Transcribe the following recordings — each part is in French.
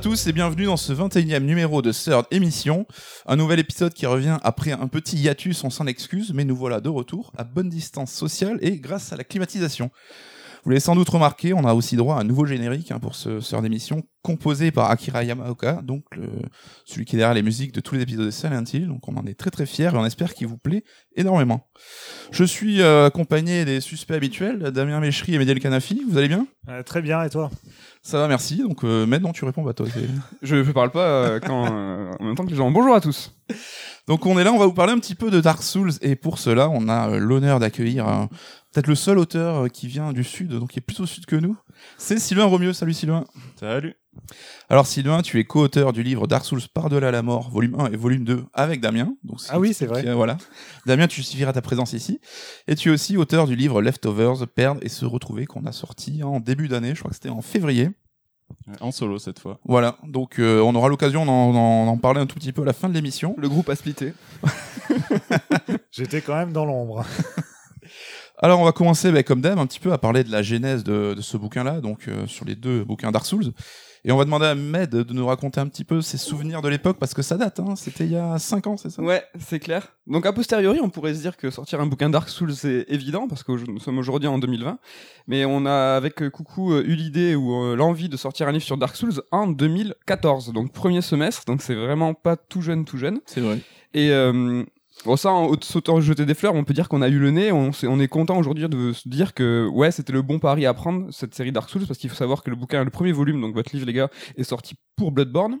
tous et bienvenue dans ce 21e numéro de Third Émission. Un nouvel épisode qui revient après un petit hiatus, on s'en excuse, mais nous voilà de retour à bonne distance sociale et grâce à la climatisation. Vous l'avez sans doute remarqué, on a aussi droit à un nouveau générique hein, pour ce Third Émission, composé par Akira Yamaoka, donc le- celui qui est derrière les musiques de tous les épisodes de Silent Hill. Donc on en est très très fiers et on espère qu'il vous plaît énormément. Je suis euh, accompagné des suspects habituels, Damien Méchery et Médiel Canafi. Vous allez bien? Euh, très bien, et toi? Ça va, merci. Donc euh, maintenant tu réponds, bah toi. c'est- Je, je parle pas euh, quand, euh, en même temps que les gens. Bonjour à tous. Donc on est là, on va vous parler un petit peu de Dark Souls et pour cela on a euh, l'honneur d'accueillir euh, peut-être le seul auteur euh, qui vient du sud, donc qui est plus au sud que nous. C'est Sylvain Romieux. Salut Sylvain. Salut. Alors Sylvain, tu es co-auteur du livre Dark Souls par-delà la mort, volume 1 et volume 2 avec Damien. Donc, Ah oui, c'est vrai. Voilà. Damien, tu suffiras ta présence ici. Et tu es aussi auteur du livre Leftovers, Perdre et se retrouver qu'on a sorti en début d'année, je crois que c'était en février. En solo cette fois. Voilà, donc euh, on aura l'occasion d'en, parler un tout petit peu à la fin de l'émission. Le groupe a splitté. J'étais quand même dans l'ombre. Alors on va commencer bah, comme d'hab un petit peu à parler de la genèse de, de ce bouquin-là, donc euh, sur les deux bouquins Dark Souls. Et on va demander à Med de nous raconter un petit peu ses souvenirs de l'époque, parce que ça date, hein, c'était il y a 5 ans, c'est ça? Ouais, c'est clair. Donc a posteriori, on pourrait se dire que sortir un bouquin Dark Souls c'est évident parce que nous sommes aujourd'hui en 2020, mais on a avec euh, Coucou euh, eu l'idée ou euh, l'envie de sortir un livre sur Dark Souls en 2014, donc premier semestre, donc c'est vraiment pas tout jeune, tout jeune. C'est vrai. Et euh, bon, ça, en sautant jeter des fleurs, on peut dire qu'on a eu le nez. On, est content aujourd'hui de se dire que ouais, c'était le bon pari à prendre cette série Dark Souls parce qu'il faut savoir que le bouquin, le premier volume, donc votre livre les gars, est sorti pour Bloodborne.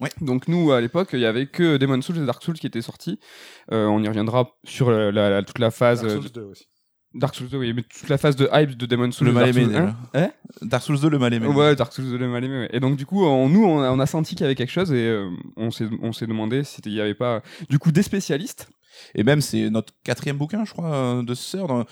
Ouais. Donc nous à l'époque il y avait que Demon Souls et Dark Souls qui étaient sortis. Euh, on y reviendra sur la, la- la- toute la phase Dark euh, Souls 2 aussi. Dark Souls 2, oui, mais toute la phase de hype de Demon Souls. Le mal aimé, Souls 1. déjà. Hein? Dark Souls 2, le mal aimé. Ouais, Dark Souls le mal aimé. ouais. Et donc du coup, on- nous, on a, on a senti qu'il y avait quelque chose et euh, on s'est demandé s'il y avait pas du coup des spécialistes. Et même, c'est notre quatrième bouquin, je crois, euh, de ce sœur.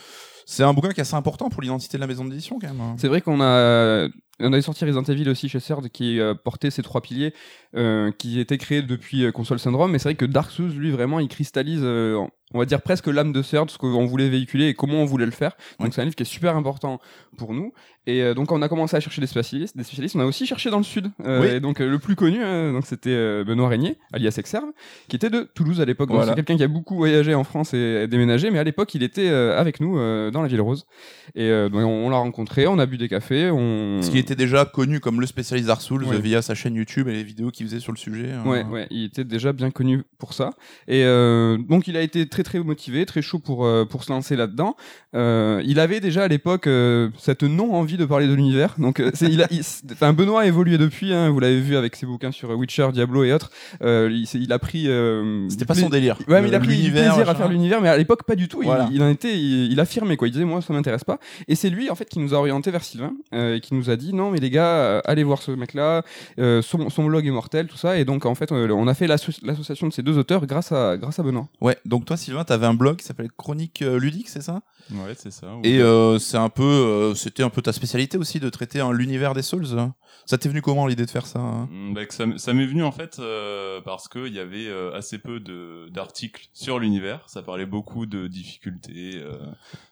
C'est un bouquin qui est assez important pour l'identité de la maison d'édition, quand même. hein. C'est vrai qu'on a on avait sorti Resident Evil aussi chez Third qui euh, portait ces trois piliers euh, qui étaient créés depuis euh, Console Syndrome. Mais c'est vrai que Dark Souls, lui, vraiment, il cristallise, on va dire presque l'âme de Third, ce qu'on voulait véhiculer et comment on voulait le faire. Donc Ouais. c'est un livre qui est super important pour nous. Et donc on a commencé à chercher des spécialistes. Des spécialistes. On a aussi cherché dans le sud. Oui. Et donc le plus connu, donc c'était Benoît Régnier, alias Exerve, qui était de Toulouse à l'époque. Voilà. c'est quelqu'un qui a beaucoup voyagé en France et déménagé, mais à l'époque il était avec nous dans la Ville Rose. Et donc, on, on l'a rencontré, on a bu des cafés, on. Ce qui était déjà connu comme le spécialiste Dark Souls Ouais. via sa chaîne YouTube et les vidéos qu'il faisait sur le sujet. euh. Ouais, ouais, il était déjà bien connu pour ça. Et euh, donc il a été très très motivé, très chaud pour euh, pour se lancer là-dedans. Euh, il avait déjà à l'époque cette non envie de parler de l'univers. Donc c'est il a, il- c'est- enfin Benoît a évolué depuis. Hein, vous l'avez vu avec ses bouquins sur Witcher, Diablo et autres. Il, a pris. C'était pas son délire. Ouais, mais il a pris plaisir à faire l'univers, mais à l'époque pas du tout. Il- Voilà. Il, en était, il, affirmait quoi. Il disait moi ça m'intéresse pas. Et c'est lui en fait qui nous a orienté vers Sylvain et qui nous a dit non mais les gars euh, allez voir ce mec-là. Euh, son, son blog est mortel tout ça. Et donc en fait euh, on a fait l'asso- l'association de ces deux auteurs grâce à grâce à Benoît. Ouais, donc toi, Sylvain, t'avais un blog qui s'appelait Chronique Ludique, c'est ça? Ouais, c'est ça. Et euh, c'est un peu, euh, c'était un peu ta spécialité aussi de traiter hein, l'univers des Souls. hein. Ça t'est venu comment l'idée de faire ça hein? Mm, bah, que ça, m'est venu en fait euh, parce que il y avait euh, assez peu de d'articles sur l'univers. Ça parlait beaucoup de difficultés. euh,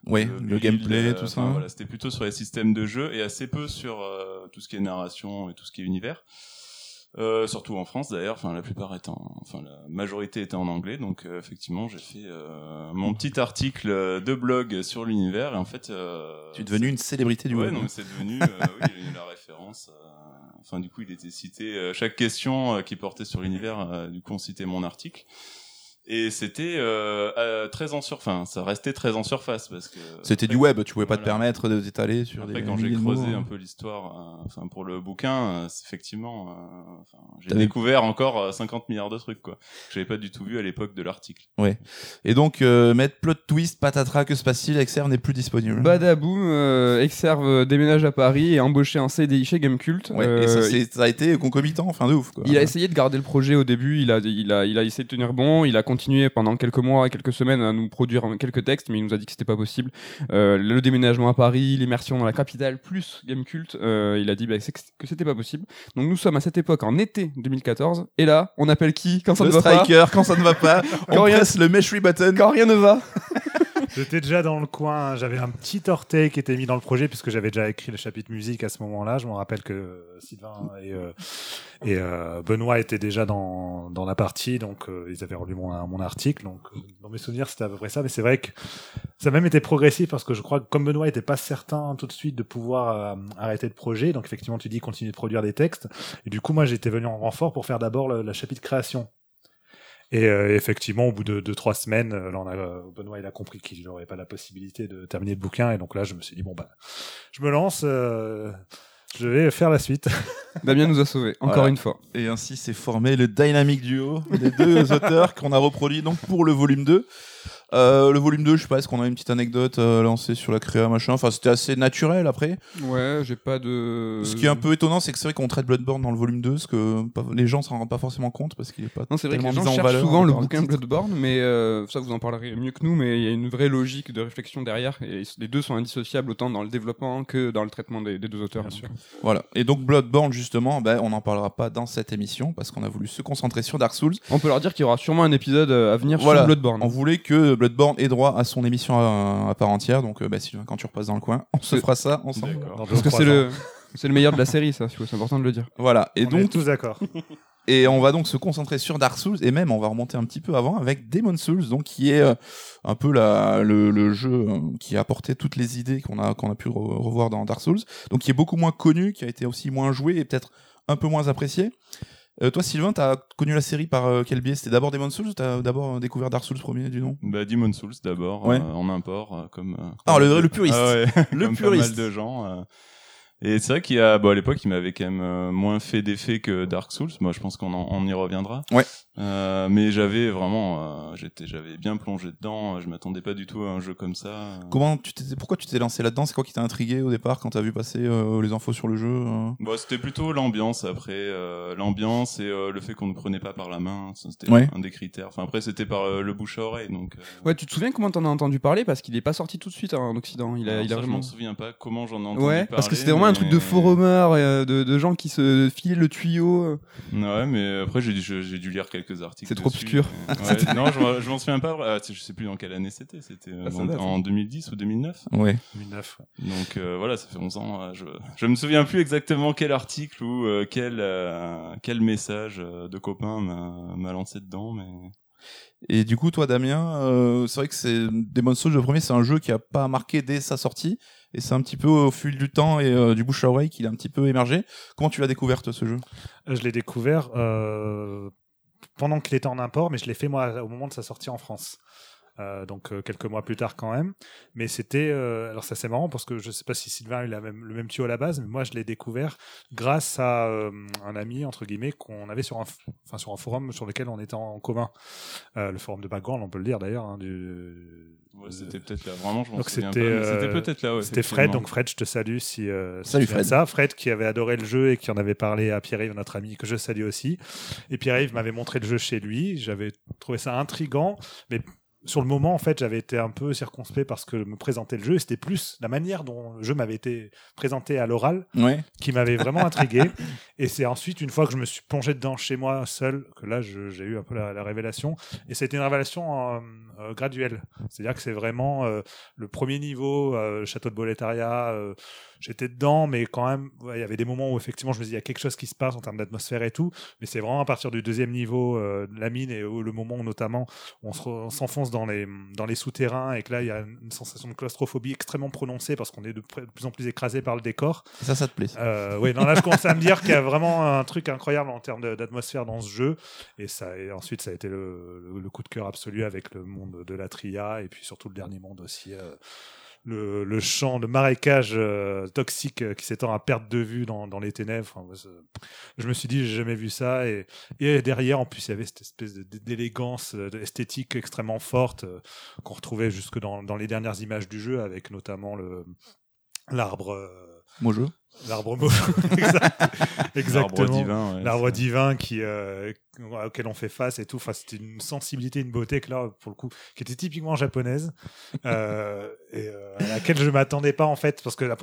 Ouais, de le build, gameplay, euh, tout ça. Voilà, c'était plutôt sur les systèmes de jeu et assez peu sur euh, tout ce qui est narration et tout ce qui est univers. Euh, surtout en France d'ailleurs, enfin la plupart étant, enfin la majorité était en anglais, donc euh, effectivement j'ai fait euh, mon petit article de blog sur l'univers et en fait Tu es devenu une célébrité du ouais, mais c'est devenu, oui, il y a la référence. Enfin, du coup, il était cité. chaque question qui portait sur l'univers, du coup, on citait mon article. Et c'était euh, euh, très en surface. Enfin, ça restait très en surface parce que. C'était après- du web, tu pouvais pas te permettre de t'étaler sur Après, des quand j'ai creusé mots, un hein. peu l'histoire, euh, enfin pour le bouquin, euh, effectivement, euh, j'ai T'avais- découvert encore euh, 50 milliards de trucs quoi. Que j'avais pas du tout vu à l'époque de l'article. Et donc, euh, mettre plot twist, patatras, que se passe-t-il? Exer n'est plus disponible. Badaboum, euh, Exerve déménage à Paris et est embauché en CDI chez Gamecult. Ouais, et ça, c'est- ça a été concomitant, enfin de ouf. Quoi. Il a essayé de garder le projet au début, il a, il a, il a essayé de tenir bon, il a continué pendant quelques mois, quelques semaines à nous produire quelques textes, mais il nous a dit que c'était pas possible. Euh, le déménagement à Paris, l'immersion dans la capitale, plus Gamecult, euh, il a dit bah, que c'était pas possible. Donc nous sommes à cette époque en été 2014, et là, on appelle qui quand ça le ne va pas striker, quand ça ne va pas, on Quand rien- presse le mesh button. Quand rien ne va J'étais déjà dans le coin. J'avais un petit orteil qui était mis dans le projet puisque j'avais déjà écrit le chapitre musique à ce moment-là. Je me rappelle que Sylvain et, euh, et euh, Benoît étaient déjà dans, dans la partie, donc euh, ils avaient relu mon, mon article. Donc euh, dans mes souvenirs, c'était à peu près ça. Mais c'est vrai que ça a même été progressif parce que je crois que comme Benoît était pas certain tout de suite de pouvoir euh, arrêter le projet, donc effectivement tu dis continue de produire des textes. Et du coup, moi j'étais venu en renfort pour faire d'abord le, le chapitre création. Et euh, effectivement, au bout de, de trois semaines, euh, Benoît il a compris qu'il n'aurait pas la possibilité de terminer le bouquin, et donc là, je me suis dit bon bah, je me lance, euh, je vais faire la suite. Damien nous a sauvés, encore Voilà. une fois. Et ainsi s'est formé le dynamic duo des deux auteurs qu'on a reproduit donc pour le volume 2. Euh, le volume 2, je sais pas, est-ce qu'on a une petite anecdote euh, lancée sur la créa, machin? Enfin, c'était assez naturel après. Ouais, j'ai pas de. Ce qui est un peu étonnant, c'est que c'est vrai qu'on traite Bloodborne dans le volume 2, ce que les gens s'en rendent pas forcément compte parce qu'il est pas Non, c'est vrai que les gens cherchent valeur souvent le bouquin. Bloodborne, mais euh, ça vous en parlerez mieux que nous, mais il y a une vraie logique de réflexion derrière, et les deux sont indissociables autant dans le développement que dans le traitement des, des deux auteurs. Bien sûr. Voilà. Et donc Bloodborne, justement, ben, on n'en parlera pas dans cette émission parce qu'on a voulu se concentrer sur Dark Souls. On peut leur dire qu'il y aura sûrement un épisode à venir Voilà. sur Bloodborne. On voulait que Bloodborne ait droit à son émission à, à part entière. Donc, euh, bah, Sylvain, quand tu repasses dans le coin, on se fera ça ensemble. Parce que c'est le, c'est le meilleur de la série, ça, c'est important de le dire. Voilà. Et on est donc, tous d'accord. Et on va donc se concentrer sur Dark Souls et même on va remonter un petit peu avant avec Demon Souls, donc qui est euh, un peu la, le, le jeu euh, qui a apporté toutes les idées qu'on a qu'on a pu re- revoir dans Dark Souls, donc qui est beaucoup moins connu, qui a été aussi moins joué et peut-être un peu moins apprécié. Euh, toi Sylvain, t'as connu la série par euh, quel biais? C'était d'abord Demon Souls ou t'as d'abord euh, découvert Dark Souls premier du nom Bah, Demon Souls d'abord, Ouais. euh, en import, euh, comme. euh, Ah, le le puriste. Ah ouais, Le comme puriste. Pas mal de gens. Et c'est vrai qu'il y a, bon, à l'époque, il m'avait quand même euh, moins fait d'effet que Dark Souls. Moi, je pense qu'on en- on y reviendra. Ouais. Euh, mais j'avais vraiment, euh, j'étais, j'avais bien plongé dedans. Je m'attendais pas du tout à un jeu comme ça. Comment tu t'es, pourquoi tu t'es lancé là-dedans? C'est quoi qui t'a intrigué au départ quand t'as vu passer euh, les infos sur le jeu euh? Bon, c'était plutôt l'ambiance après, euh, l'ambiance et euh, le fait qu'on ne prenait pas par la main, c'était Ouais. un des critères. Enfin après c'était par euh, le bouche à oreille donc. euh, Ouais, tu te souviens comment t'en as entendu parler? Parce qu'il est pas sorti tout de suite hein, en Occident. Il a, il a ça, Je m'en souviens pas comment j'en ai entendu Ouais, parler. parce que c'était vraiment un truc de euh, de, de gens qui se filaient le tuyau. euh. Ouais, mais après j'ai dû, je- j'ai dû lire quelques articles. C'est trop dessus. obscur. Ouais, non, je, m'en- je m'en souviens pas. Ah, je sais plus dans quelle année c'était. C'était euh, Ah, en, date, en 2010 ou 2009. Ouais. 2009. Donc euh, voilà, ça fait 11 ans. euh, Je, je me souviens plus exactement quel article ou euh, quel euh, quel message euh, de copain m'a m'a lancé dedans, mais. Et du coup, toi, Damien, euh, c'est vrai que c'est Demon Souls le premier, c'est un jeu qui a pas marqué dès sa sortie, et c'est un petit peu au fil du temps et euh, du bouche à oreille qu'il a un petit peu émergé. Comment tu l'as découvert ce jeu? Je l'ai découvert euh, pendant qu'il était en import, mais je l'ai fait moi au moment de sa sortie en France. Euh, donc euh, quelques mois plus tard quand même. Mais c'était euh, alors ça c'est marrant parce que je sais pas si Sylvain a eu la même, le même tuyau à la base, mais moi je l'ai découvert grâce à euh, un ami entre guillemets qu'on avait sur un enfin sur un forum sur lequel on était en commun, Euh, le forum de background on peut le dire d'ailleurs. hein, du Ouais, c'était peut-être là. Vraiment, je m'en Donc c'était, C'était euh, peut-être là. Ouais, C'était Fred, donc Fred, je te salue si, euh, si Salut, de Fred. ça. Fred qui avait adoré le jeu et qui en avait parlé à Pierre-Yves, notre ami, que je salue aussi. Et Pierre-Yves m'avait montré le jeu chez lui. J'avais trouvé ça intrigant, mais sur le moment, en fait, j'avais été un peu circonspect parce que me présenter le jeu, c'était plus la manière dont le jeu m'avait été présenté à l'oral Ouais. qui m'avait vraiment intrigué. Et c'est ensuite, une fois que je me suis plongé dedans chez moi seul, que là, j'ai eu un peu la, la révélation. Et c'était une révélation euh, euh, graduelle. C'est-à-dire que c'est vraiment euh, le premier niveau, euh, château de Boletaria. euh, J'étais dedans, mais quand même, ouais, il y avait des moments où effectivement, je me disais, il y a quelque chose qui se passe en termes d'atmosphère et tout. Mais c'est vraiment à partir du deuxième niveau de la mine et où le moment où, notamment, on se s'enfonce dans les, dans les souterrains et que là, il y a une sensation de claustrophobie extrêmement prononcée parce qu'on est de, plus en plus écrasé par le décor. Ça, ça te plaît. oui, là, je commençais à me dire qu'il y a vraiment un truc incroyable en termes d'atmosphère dans ce jeu. Et, ça, et ensuite, ça a été le, le- le coup de cœur absolu avec le de la Tria et puis surtout le dernier monde aussi. euh, le, le champ de marécage euh, toxique euh, qui s'étend à perte de vue dans, dans les ténèbres. Je me suis dit, j'ai jamais vu ça. Et, et derrière, en plus, il y avait cette espèce d'élégance esthétique extrêmement forte qu'on retrouvait jusque dans, dans les dernières images du jeu, avec notamment le l'arbre. jeu? L'arbre mot. Exactement. L'arbre divin. ouais, L'arbre divin qui, euh, auquel on fait face et tout. Enfin, c'était une sensibilité, une beauté que là, pour le coup, qui était typiquement japonaise euh, et euh, à laquelle je m'attendais pas en fait, parce que la-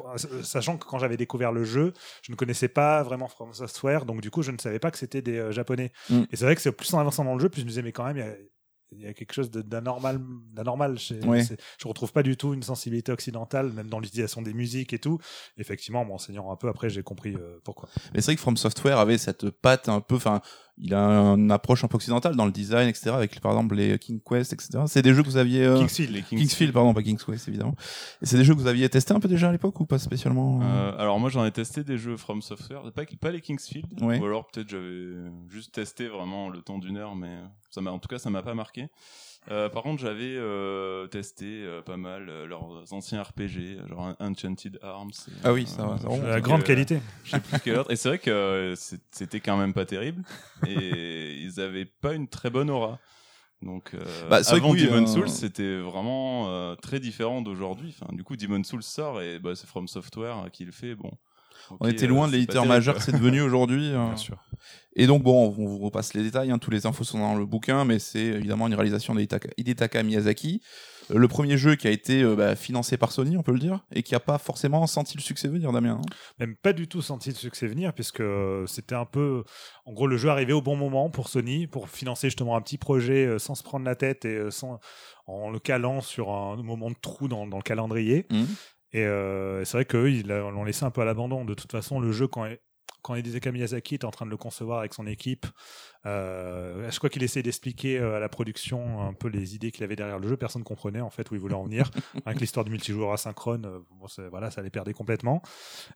sachant que quand j'avais découvert le jeu, je ne connaissais pas vraiment From Software, donc du coup, je ne savais pas que c'était des euh, japonais. Mm. Et c'est vrai que c'est plus en avançant dans le jeu, plus je me disais mais quand même, il y a il y a quelque chose d'anormal, d'anormal. Chez, c'est- je retrouve pas du tout une sensibilité occidentale, même dans l'utilisation des musiques et tout. Effectivement, en m'enseignant un peu après, j'ai compris euh, pourquoi. Mais c'est vrai que From Software avait cette patte un peu, enfin, il a une approche un peu occidentale dans le design, etc. Avec par exemple les King Quest, etc. C'est des jeux que vous aviez. euh, Kingsfield. Les Kings- Kingsfield, pardon, pas King's Quest évidemment. Et c'est des jeux que vous aviez testé un peu déjà à l'époque ou pas spécialement euh Euh, alors moi j'en ai testé des jeux From Software, pas, pas les Kingsfield, Ouais. ou alors peut-être j'avais juste testé vraiment le temps d'une heure, mais ça m'a en tout cas ça m'a pas marqué. Euh, par contre j'avais euh, testé euh, pas mal leurs anciens RPG, genre Enchanted Arms. et, Ah oui, ça va, ça La grande que- qualité. je sais plus quel autre. Et c'est vrai que euh, c'était quand même pas terrible, et ils avaient pas une très bonne aura. Donc, euh, Bah, avant oui, Demon euh, Souls, c'était vraiment euh, très différent d'aujourd'hui. Enfin, du coup, Demon Souls sort et bah, c'est From Software euh, qui le fait. Bon, On était euh, loin de l'éditeur majeur que c'est devenu aujourd'hui. euh. Bien sûr. Et donc bon, on vous repasse les détails, hein, tous les infos sont dans le bouquin, mais c'est évidemment une réalisation d'Hidetaka Hidetaka Miyazaki. Euh, Le premier jeu qui a été euh, bah, financé par Sony, on peut le dire, et qui a pas forcément senti le succès venir, Damien. hein. Même pas du tout senti le succès venir, puisque c'était un peu. En gros, le jeu arrivait au bon moment pour Sony, pour financer justement un petit projet euh, sans se prendre la tête et euh, sans, en le calant sur un moment de trou dans, dans le calendrier. Mhm. Et euh, c'est vrai qu'eux, ils l'ont laissé un peu à l'abandon. De toute façon, le jeu, quand, quand Hidetaka Miyazaki était en train de le concevoir avec son équipe, euh, je crois qu'il essayait d'expliquer euh, à la production un peu les idées qu'il avait derrière le jeu? Personne ne comprenait en fait où il voulait en venir. avec l'histoire du multijoueur asynchrone, euh, bon, voilà, ça les perdait complètement.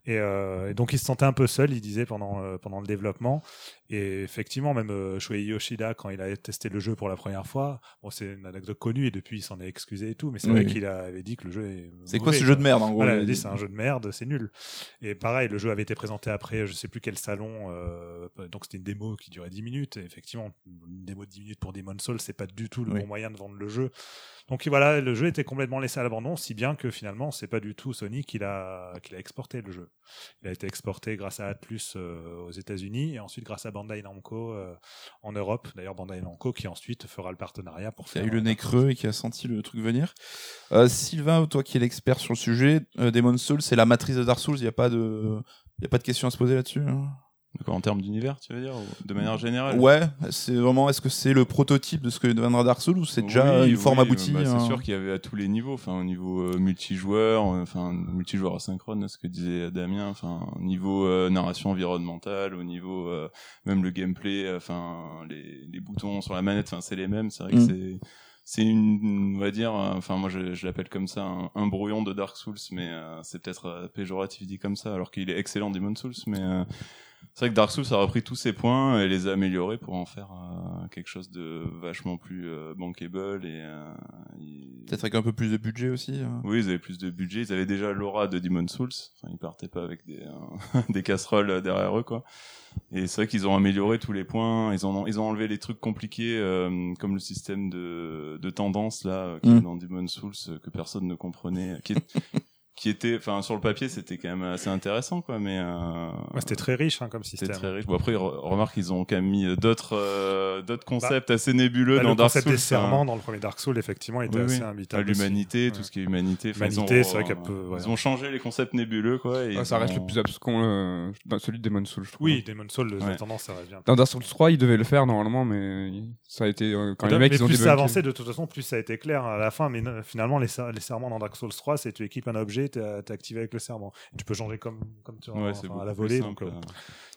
Et, euh, et donc il se sentait un peu seul, il disait pendant euh, pendant le développement. Et effectivement, même Shuei Yoshida, quand il a testé le jeu pour la première fois, bon, c'est une anecdote connue et depuis il s'en est excusé et tout, mais c'est Oui, vrai oui. qu'il avait dit que le jeu est. C'est quoi ce jeu de merde en gros voilà, il a dit c'est un jeu de merde, c'est nul. Et pareil, le jeu avait été présenté après, je sais plus quel salon, donc c'était une démo qui durait 10 minutes. Et effectivement, une démo de 10 minutes pour Demon Souls, c'est pas du tout le Oui. bon moyen de vendre le jeu. Donc voilà, le jeu était complètement laissé à l'abandon, si bien que finalement, c'est pas du tout Sony qui l'a qui l'a exporté le jeu. Il a été exporté grâce à Atlus euh, aux États-Unis et ensuite grâce à Bandai Namco euh, en Europe. D'ailleurs, Bandai Namco qui ensuite fera le partenariat pour qui a faire. eu le nez creux et qui a senti le truc venir. Euh, Sylvain, toi qui es l'expert sur le sujet, Demon's Souls, c'est la matrice de Dark Souls, il n'y a pas de... Il y a pas de question à se poser là-dessus. hein? En termes d'univers, tu veux dire, de manière générale Ouais, c'est vraiment. Est-ce que c'est le prototype de ce que deviendra Dark Souls ou c'est déjà Oui, une forme oui, aboutie bah, hein C'est sûr qu'il y avait à tous les niveaux, enfin au niveau euh, multijoueur, euh, enfin multijoueur asynchrone, ce que disait Damien, enfin au niveau euh, narration environnementale, au niveau même le gameplay, enfin les, les boutons sur la manette, enfin c'est les mêmes. C'est vrai que Mm. c'est c'est une, on va dire, enfin moi je, je l'appelle comme ça, un, un brouillon de Dark Souls, mais c'est peut-être péjoratif dit comme ça, alors qu'il est excellent Demon Souls, mais c'est vrai que Dark Souls a repris tous ses points et les a améliorés pour en faire euh, quelque chose de vachement plus euh, bankable et, euh, et- Peut-être avec un peu plus de budget aussi. hein. oui, ils avaient plus de budget, ils avaient déjà l'aura de Demon Souls, enfin ils partaient pas avec des euh, des casseroles derrière eux quoi. Et c'est vrai qu'ils ont amélioré tous les points, ils ont ils ont enlevé les trucs compliqués euh, comme le système de de tendance là euh, qui Mm. est dans Demon Souls que personne ne comprenait qui est- qui était enfin sur le papier c'était quand même assez intéressant quoi mais euh, Ouais, c'était très riche hein, comme c'était système. très riche. Bon après, re- remarque qu'ils ont quand même mis d'autres euh, d'autres concepts assez nébuleux Bah, dans le Dark concept Souls. des serments dans le premier Dark Souls, effectivement, était Oui, assez oui. imbitable. l'humanité, tout Ouais. ce qui est humanité. Ils Humanité, ont- c'est vrai qu'elle peut, ouais. Ils ont changé les concepts nébuleux, quoi. et Ah, ils ça reste ont- le plus abscon euh, dans celui de Demon Souls, je trouve. Oui, Demon Souls, Ouais. la tendance, ça revient. Dans Dark Souls 3, ils devaient le faire normalement, mais ça a été euh, quand les mais mecs ils ont plus ça avançait, de toute façon, plus ça a été clair à la fin. Mais finalement, les, les serments dans Dark Souls 3, c'est tu équipes un objet, tu es activé avec le serment. Tu peux changer comme, comme tu Ouais, enfin, c'est à la volée, simple. donc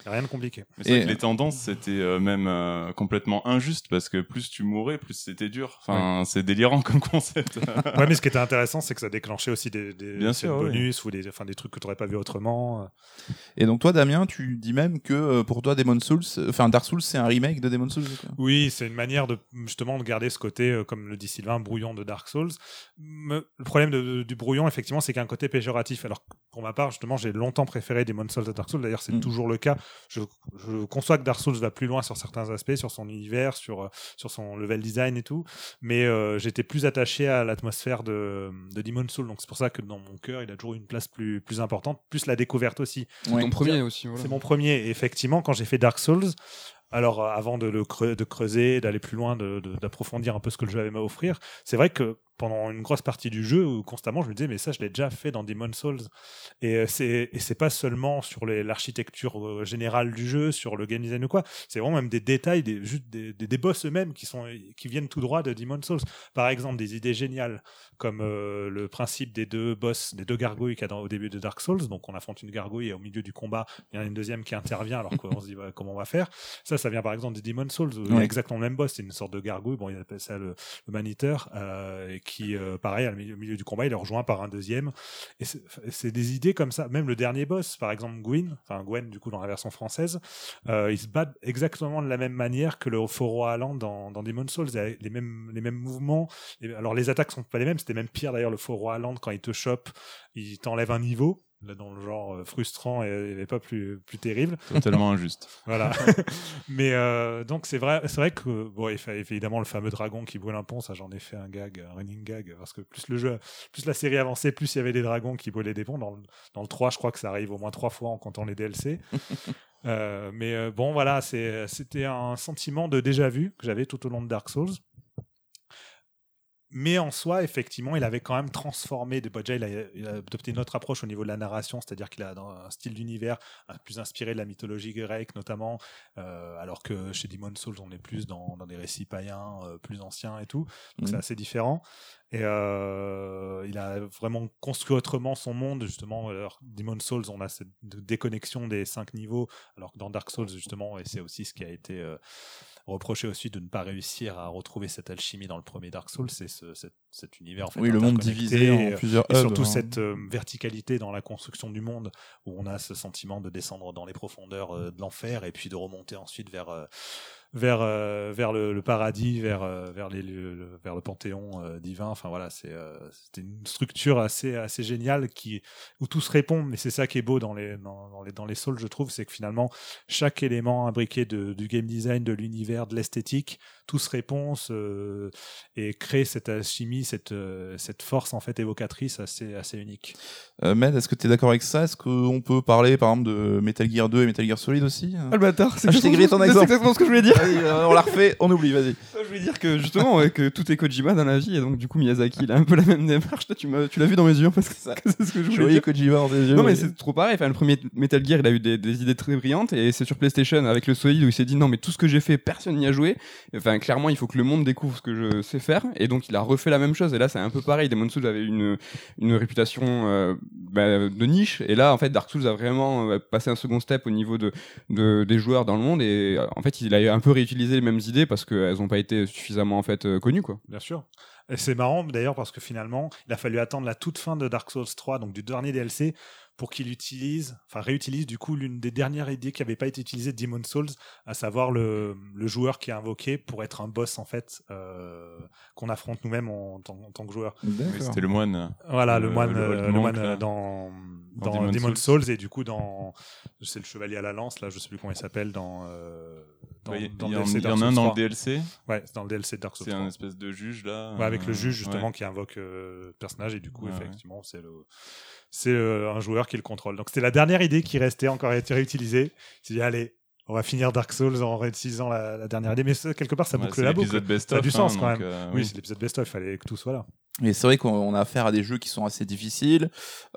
il a rien de compliqué. Mais c'est vrai que les tendances, c'était euh, même euh, complètement injuste parce que plus tu mourais, plus c'était dur. Enfin, c'est délirant comme concept. ouais, mais ce qui était intéressant, c'est que ça déclenchait aussi des, des, Bien des sûr, oui. bonus ou des, enfin, des trucs que tu n'aurais pas vu autrement. Et donc toi, Damien, tu dis même que euh, pour toi, Demon Souls, enfin Dark Souls, c'est un remake de Demon Souls. quoi. Oui, c'est une manière de justement de garder ce côté, euh, comme le dit Sylvain, brouillon de Dark Souls. Le problème de- du brouillon, effectivement, c'est qu'il y a un côté péjoratif. Alors, pour ma part, justement, j'ai longtemps préféré Demon Souls à Dark Souls. D'ailleurs, c'est Mm. toujours le cas. Je, je conçois que Dark Souls va plus loin sur certains aspects, sur son univers, sur, euh, sur son level design et tout. Mais euh, j'étais plus attaché à l'atmosphère de, de Demon Souls. Donc, c'est pour ça que dans mon cœur, il a toujours une place plus, plus importante, plus la découverte aussi. Ouais. Ton premier aussi. Voilà. C'est mon premier. Et effectivement, quand j'ai fait Dark Souls, alors euh, avant de le de creuser, d'aller plus loin, de- de- d'approfondir un peu ce que le jeu avait à offrir, c'est vrai que pendant une grosse partie du jeu où constamment je me disais mais ça je l'ai déjà fait dans Demon Souls. Et euh, c'est et c'est pas seulement sur l'architecture euh, générale du jeu sur le game design ou quoi. C'est vraiment même des détails des juste des, des, des boss eux-mêmes qui sont qui viennent tout droit de Demon Souls. Par exemple des idées géniales comme euh, le principe des deux boss des deux gargouilles qu'il y a dans, au début de Dark Souls. Donc on affronte une gargouille et au milieu du combat il y en a une deuxième qui intervient alors qu'on se dit bah, comment on va faire? Ça ça vient par exemple de Demon Souls où Ouais. exactement le même boss c'est une sorte de gargouille. Bon il appelle ça le, le maniteur euh, et qui euh, pareil au milieu, du combat il est rejoint par un deuxième. Et c'est des idées comme ça. Même le dernier boss par exemple Gwyn enfin Gwen du coup dans la version française euh, ils se battent exactement de la même manière que le roi Alan dans, dans Demon Souls. Il a les mêmes les mouvements. Alors les attaques sont pas les mêmes. C'était même pire d'ailleurs le roi Alan quand il te chope il t'enlève un niveau là dans le genre euh, frustrant et, et pas plus plus terrible Totalement injuste. voilà. Mais euh, donc c'est vrai, c'est vrai que bon, il fait évidemment le fameux dragon qui brûle un pont, ça j'en ai fait un gag, un running gag, parce que plus le jeu, plus la série avançait, plus il y avait des dragons qui brûlaient des ponts. Dans le, dans le 3, je crois que ça arrive au moins trois fois en comptant les DLC. Euh, mais bon, voilà, c'est- c'était un sentiment de déjà vu que j'avais tout au long de Dark Souls. Mais en soi, effectivement, il avait quand même transformé. De, déjà, il a, il a adopté une autre approche au niveau de la narration, c'est-à-dire qu'il a un style d'univers un- plus inspiré de la mythologie grecque, notamment, euh, alors que chez Demon Souls, on est plus dans, dans des récits païens euh, plus anciens et tout. Donc c'est Mhm. assez différent. Et euh, il a vraiment construit autrement son monde, justement. Alors, Demon Souls, on a cette déconnexion des cinq niveaux, alors que dans Dark Souls, justement, et c'est aussi ce qui a été euh, reproché aussi de ne pas réussir à retrouver cette alchimie dans le premier Dark Souls, c'est ce, cet, cet univers en fait. Oui, le monde divisé et, en plusieurs et hubs. surtout hein. cette euh, verticalité dans la construction du monde où on a ce sentiment de descendre dans les profondeurs euh, de l'enfer et puis de remonter ensuite vers euh, vers euh, vers le, le paradis vers euh, vers les lieux- le, vers le panthéon euh, divin. Enfin voilà c'est euh, c'était une structure assez assez géniale qui où tout se répond. Mais c'est ça qui est beau dans les dans, dans les dans les souls je trouve c'est que finalement chaque élément imbriqué de, du game design de l'univers de l'esthétique tout se répond se- et crée cette alchimie cette euh, cette force en fait évocatrice assez assez unique. Euh, Med, est-ce que tu es d'accord avec ça? Est-ce qu'on peut parler par exemple de Metal Gear 2 et Metal Gear Solid aussi Ah le bâtard, c'est Ah, exactement ce que je voulais dire. Euh, on la refait, on oublie, vas-y. Je voulais dire que justement, ouais, que tout est Kojima dans la vie, et donc du coup Miyazaki, il a un peu la même démarche. Toi, tu l'as vu dans mes yeux parce que c'est ce que je Je voulais voyais dire. Kojima dans tes yeux. Non mais oui. c'est trop pareil. Enfin, le premier Metal Gear, il a eu des, des idées très brillantes et c'est sur PlayStation avec le Solid où il s'est dit non mais tout ce que j'ai fait, personne n'y a joué. Enfin clairement, il faut que le monde découvre ce que je sais faire et donc il a refait la même chose. Et là, c'est un peu pareil. Demon Souls avait une une réputation euh, bah, de niche et là en fait Dark Souls a vraiment euh, passé un second step au niveau de, de des joueurs dans le monde et euh, en fait il a un peu réutilisé les mêmes idées parce qu'elles n'ont pas été suffisamment en fait euh, connues quoi. Bien sûr. C'est marrant d'ailleurs parce que finalement, il a fallu attendre la toute fin de Dark Souls 3, donc du dernier DLC, pour qu'il utilise, enfin réutilise du coup l'une des dernières idées qui n'avait pas été utilisée de Demon Souls, à savoir le, le joueur qui est invoqué pour être un boss en fait euh, qu'on affronte nous-mêmes en, tant- en tant que joueur. C'était le moine. Voilà, le, Le- moine, le euh, le moine là. euh, dans, dans, Dans Demon, Demon's Souls. et du coup dans, c'est le chevalier à la lance, là je sais plus comment il s'appelle dans. euh, dans, Ouais, dans Il y, en- a un dans le 3. DLC. Ouais, c'est dans le DLC de Dark Souls C'est 3. un espèce de juge là. Ouais, avec le juge justement ouais. qui invoque euh, le personnage et du coup Ouais, effectivement c'est le c'est euh, un joueur qui le contrôle. Donc c'était la dernière idée qui restait encore à être réutilisée. Il s'est dit allez, on va finir Dark Souls en réutilisant la, la dernière idée, mais ça, quelque part ça Ouais, boucle c'est la boucle. l'épisode best Ça a du hein, sens, quand donc, même. euh, Oui, oui. c'est l'épisode best-of, il fallait que tout soit là. Et c'est vrai qu'on a affaire à des jeux qui sont assez difficiles,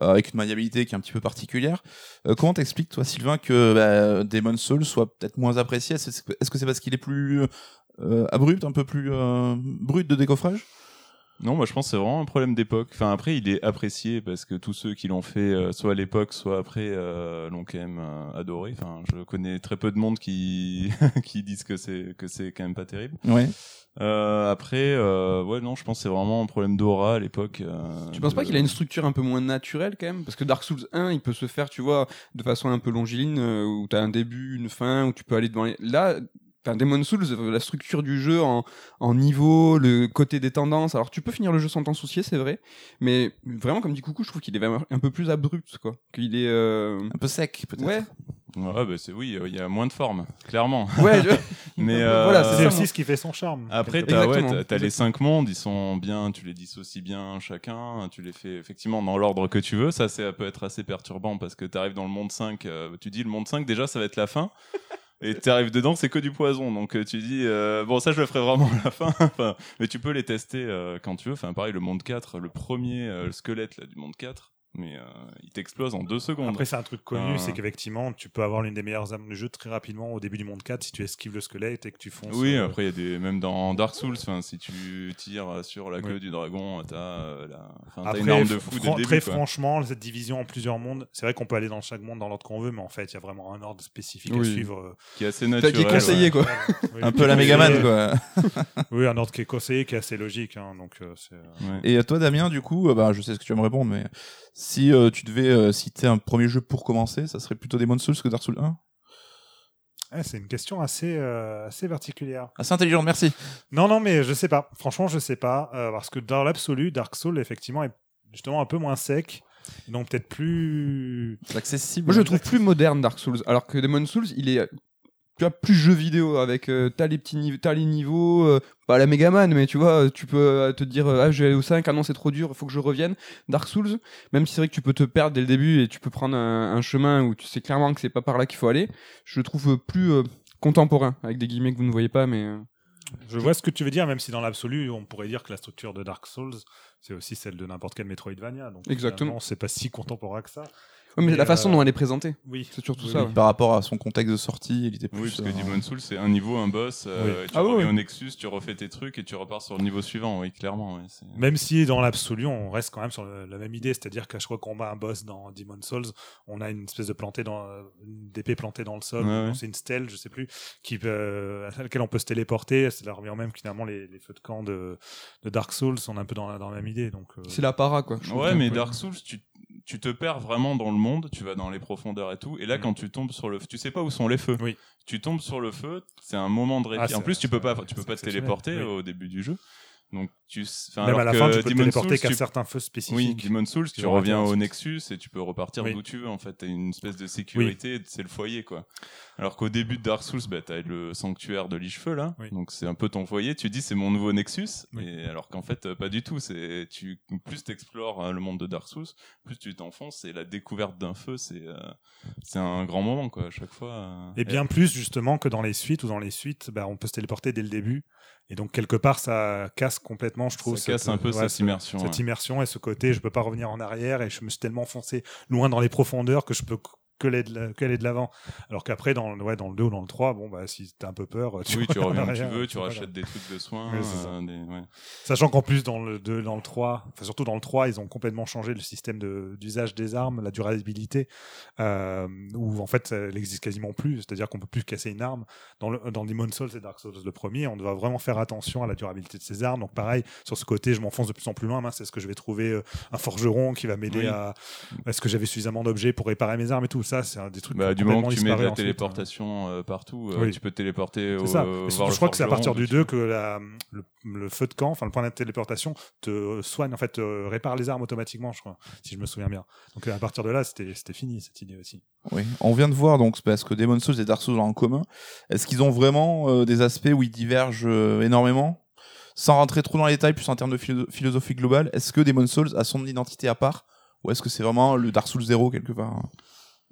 euh, avec une maniabilité qui est un petit peu particulière. Euh, comment t'expliques, toi, Sylvain, que bah, Demon's Souls soit peut-être moins apprécié? Est-ce que c'est parce qu'il est plus abrupt, un peu plus brut de décoffrage? Non, moi je pense que c'est vraiment un problème d'époque. Enfin après, il est apprécié parce que tous ceux qui l'ont fait, euh, soit à l'époque, soit après, euh, l'ont quand même euh, adoré. Enfin, je connais très peu de monde qui qui disent que c'est que c'est quand même pas terrible. Ouais. Euh, après, euh, ouais, non, je pense que c'est vraiment un problème d'aura à l'époque. euh, Tu penses de- pas qu'il a une structure un peu moins naturelle quand même? Parce que Dark Souls 1, il peut se faire, tu vois, de façon un peu longiligne, où t'as un début, une fin, où tu peux aller devant les... Là, enfin, Demon Souls, la structure du jeu en, en niveau, le côté des tendances, alors tu peux finir le jeu sans t'en soucier, c'est vrai, mais vraiment, comme dit Coucou, je trouve qu'il est un peu plus abrupt, quoi. Qu'il est... euh, Un peu sec, peut-être. Ouais, Ouais, bah c'est oui, euh, il y a moins de forme, clairement. ouais, je- Mais Voilà, euh, c'est aussi ce qui fait son charme. Après, t'as ouais, les cinq mondes, ils sont bien, tu les dissocies bien chacun, tu les fais effectivement dans l'ordre que tu veux. Ça, ça peut être assez perturbant parce que t'arrives dans le monde 5, euh, tu dis le monde 5, déjà, ça va être la fin. Et tu arrives dedans, c'est que du poison. Donc euh, tu dis, euh, bon, ça je le ferai vraiment à la fin. Mais tu peux les tester euh, quand tu veux. Enfin, pareil, le monde 4, le premier euh, le squelette là, du monde 4, mais euh, il t'explose en deux secondes. Après, c'est un truc connu, Ah. c'est qu'effectivement, tu peux avoir l'une des meilleures armes du jeu très rapidement au début du monde 4 si tu esquives le squelette et que tu fonces. oui, euh, après, il y a des. Même dans Dark Souls, si tu tires sur la queue Oui. du dragon, t'as euh, la... enfin, t'as Après, une arme de fou dès fran- le début. très quoi. franchement, cette division en plusieurs mondes, c'est vrai qu'on peut aller dans chaque monde dans l'ordre qu'on veut, mais en fait, il y a vraiment un ordre spécifique à suivre. euh, Qui est assez qui est naturel. conseillé, ouais. quoi. Oui, Un peu la. Megaman, quoi. Oui, un ordre qui est conseillé, qui est assez logique. hein, donc, euh, euh, Ouais. Et toi, Damien, du coup, euh, bah, je sais ce que tu vas me répondre, mais si euh, tu devais euh, citer un premier jeu pour commencer, ça serait plutôt Demon's Souls que Dark Souls 1 ouais, c'est une question assez, euh, assez particulière. Assez intelligent, merci. Non, non, mais je sais pas. Franchement, je sais pas. euh, parce que dans l'absolu, Dark Souls, effectivement, est justement un peu moins sec. Donc, peut-être plus. C'est accessible. Moi, je le trouve plus moderne Dark Souls, alors que Demon Souls, il est tu vois plus jeu vidéo avec euh, t'as les petits niveaux, t'as les niveaux, euh, pas la Megaman, mais tu vois, tu peux euh, te dire euh, ah je vais aller au 5, ah non c'est trop dur, il faut que je revienne. Dark Souls, même si c'est vrai que tu peux te perdre dès le début et tu peux prendre un, un chemin où tu sais clairement que c'est pas par là qu'il faut aller, je le trouve euh, plus euh, contemporain avec des guillemets que vous ne voyez pas, mais euh, Je vois ce que tu veux dire, même si dans l'absolu, on pourrait dire que la structure de Dark Souls, c'est aussi celle de n'importe quel Metroidvania. Donc, Exactement. c'est pas si contemporain que ça. Ouais, mais, Mais, la façon euh, dont elle est présentée, Oui. c'est surtout Oui, ça. oui. Par rapport à son contexte de sortie, il était plus. Oui, parce que euh, Demon Souls, c'est un niveau, un boss. euh, et tu Ah oui, reviens oui. au Nexus, tu refais tes trucs et tu repars sur le niveau suivant. Oui, clairement. c'est- Même si dans l'absolu, on reste quand même sur le- la même idée, c'est-à-dire qu'à chaque fois qu'on bat un boss dans Demon Souls, on a une espèce de plantée dans une d'épée plantée dans le sol, Ouais, ou ouais. c'est une stèle, je sais plus, qui peut, à laquelle on peut se téléporter. Ça revient même que finalement les, les feux de camp de, de Dark Souls sont un peu dans la, dans la même idée. Donc, euh, C'est la para quoi. Ouais, mais peu. Dark Souls, tu, tu te perds vraiment dans le monde, tu vas dans les profondeurs et tout, et là, Mhm. quand tu tombes sur le, tu sais pas où sont les feux. Oui. Tu tombes sur le feu, c'est un moment de Ah, répit. en plus, tu peux pas, tu peux pas te téléporter oui. au début du jeu. Donc, tu, même alors à la que fin, tu peux te téléporter Souls, qu'à tu- certains feux Oui, spécifiques. Demon's Souls, qui tu reviens au. Nexus et tu peux repartir Oui. d'où tu veux. En fait, t'as une espèce de sécurité, c'est le foyer, quoi. Alors qu'au début de Dark Souls, bah, t'as le sanctuaire de Lichefeu, là. Oui. Donc, c'est un peu ton foyer. Tu dis, c'est mon nouveau Nexus. Oui. Et alors qu'en fait, pas du tout. C'est, tu, plus t'explores euh, le monde de Dark Souls, plus tu t'enfonces et la découverte d'un feu, c'est, euh, c'est un grand moment, quoi, à chaque fois. euh. Et bien plus justement que dans les suites ou dans les suites, bah, on peut se téléporter dès le début. Et donc quelque part, ça casse complètement, je trouve. ça casse cette- un peu ouais, cette ce- immersion. cette ouais. immersion et ce côté, je peux pas revenir en arrière et je me suis tellement enfoncé loin dans les profondeurs que je peux que aller de l'avant. Alors qu'après, dans, le- ouais, dans le 2 ou dans le 3, bon, bah, si t'as un peu peur, tu, oui, tu en reviens tu veux, c'est tu rachètes des trucs de soins. Oui, c'est euh, des- ouais. Sachant qu'en plus, dans le 2, dans le 3, enfin, surtout dans le 3, ils ont complètement changé le système de- d'usage des armes, la durabilité, euh, où en fait, elle n'existe quasiment plus. C'est-à-dire qu'on peut plus casser une arme. Dans, le, dans Demon Souls et Dark Souls, le premier, on doit vraiment faire attention à la durabilité de ces armes. Donc, pareil, sur ce côté, je m'enfonce de plus en plus loin. Mince, est-ce que je vais trouver euh, un forgeron qui va m'aider Oui. à. Est-ce que j'avais suffisamment d'objets pour réparer mes armes et tout? Ça, c'est un des trucs Bah, du moment que tu mets de la ensuite, hein. téléportation euh, partout, euh, Oui. tu peux te téléporter au. Ça. euh, voir je crois que c'est à partir du tout 2 que la- le, le feu de camp, enfin le point de téléportation, te soigne, en fait, te répare les armes automatiquement, je crois, si je me souviens bien. Donc à partir de là, c'était fini cette idée aussi. Oui, on vient de voir donc parce que Demon's Souls et Dark Souls ont en commun. Est-ce qu'ils ont vraiment euh, des aspects où ils divergent euh, énormément? Sans rentrer trop dans les détails, plus en termes de philo- philosophie globale, est-ce que Demon's Souls a son identité à part? Ou est-ce que c'est vraiment le Dark Souls 0 quelque part hein?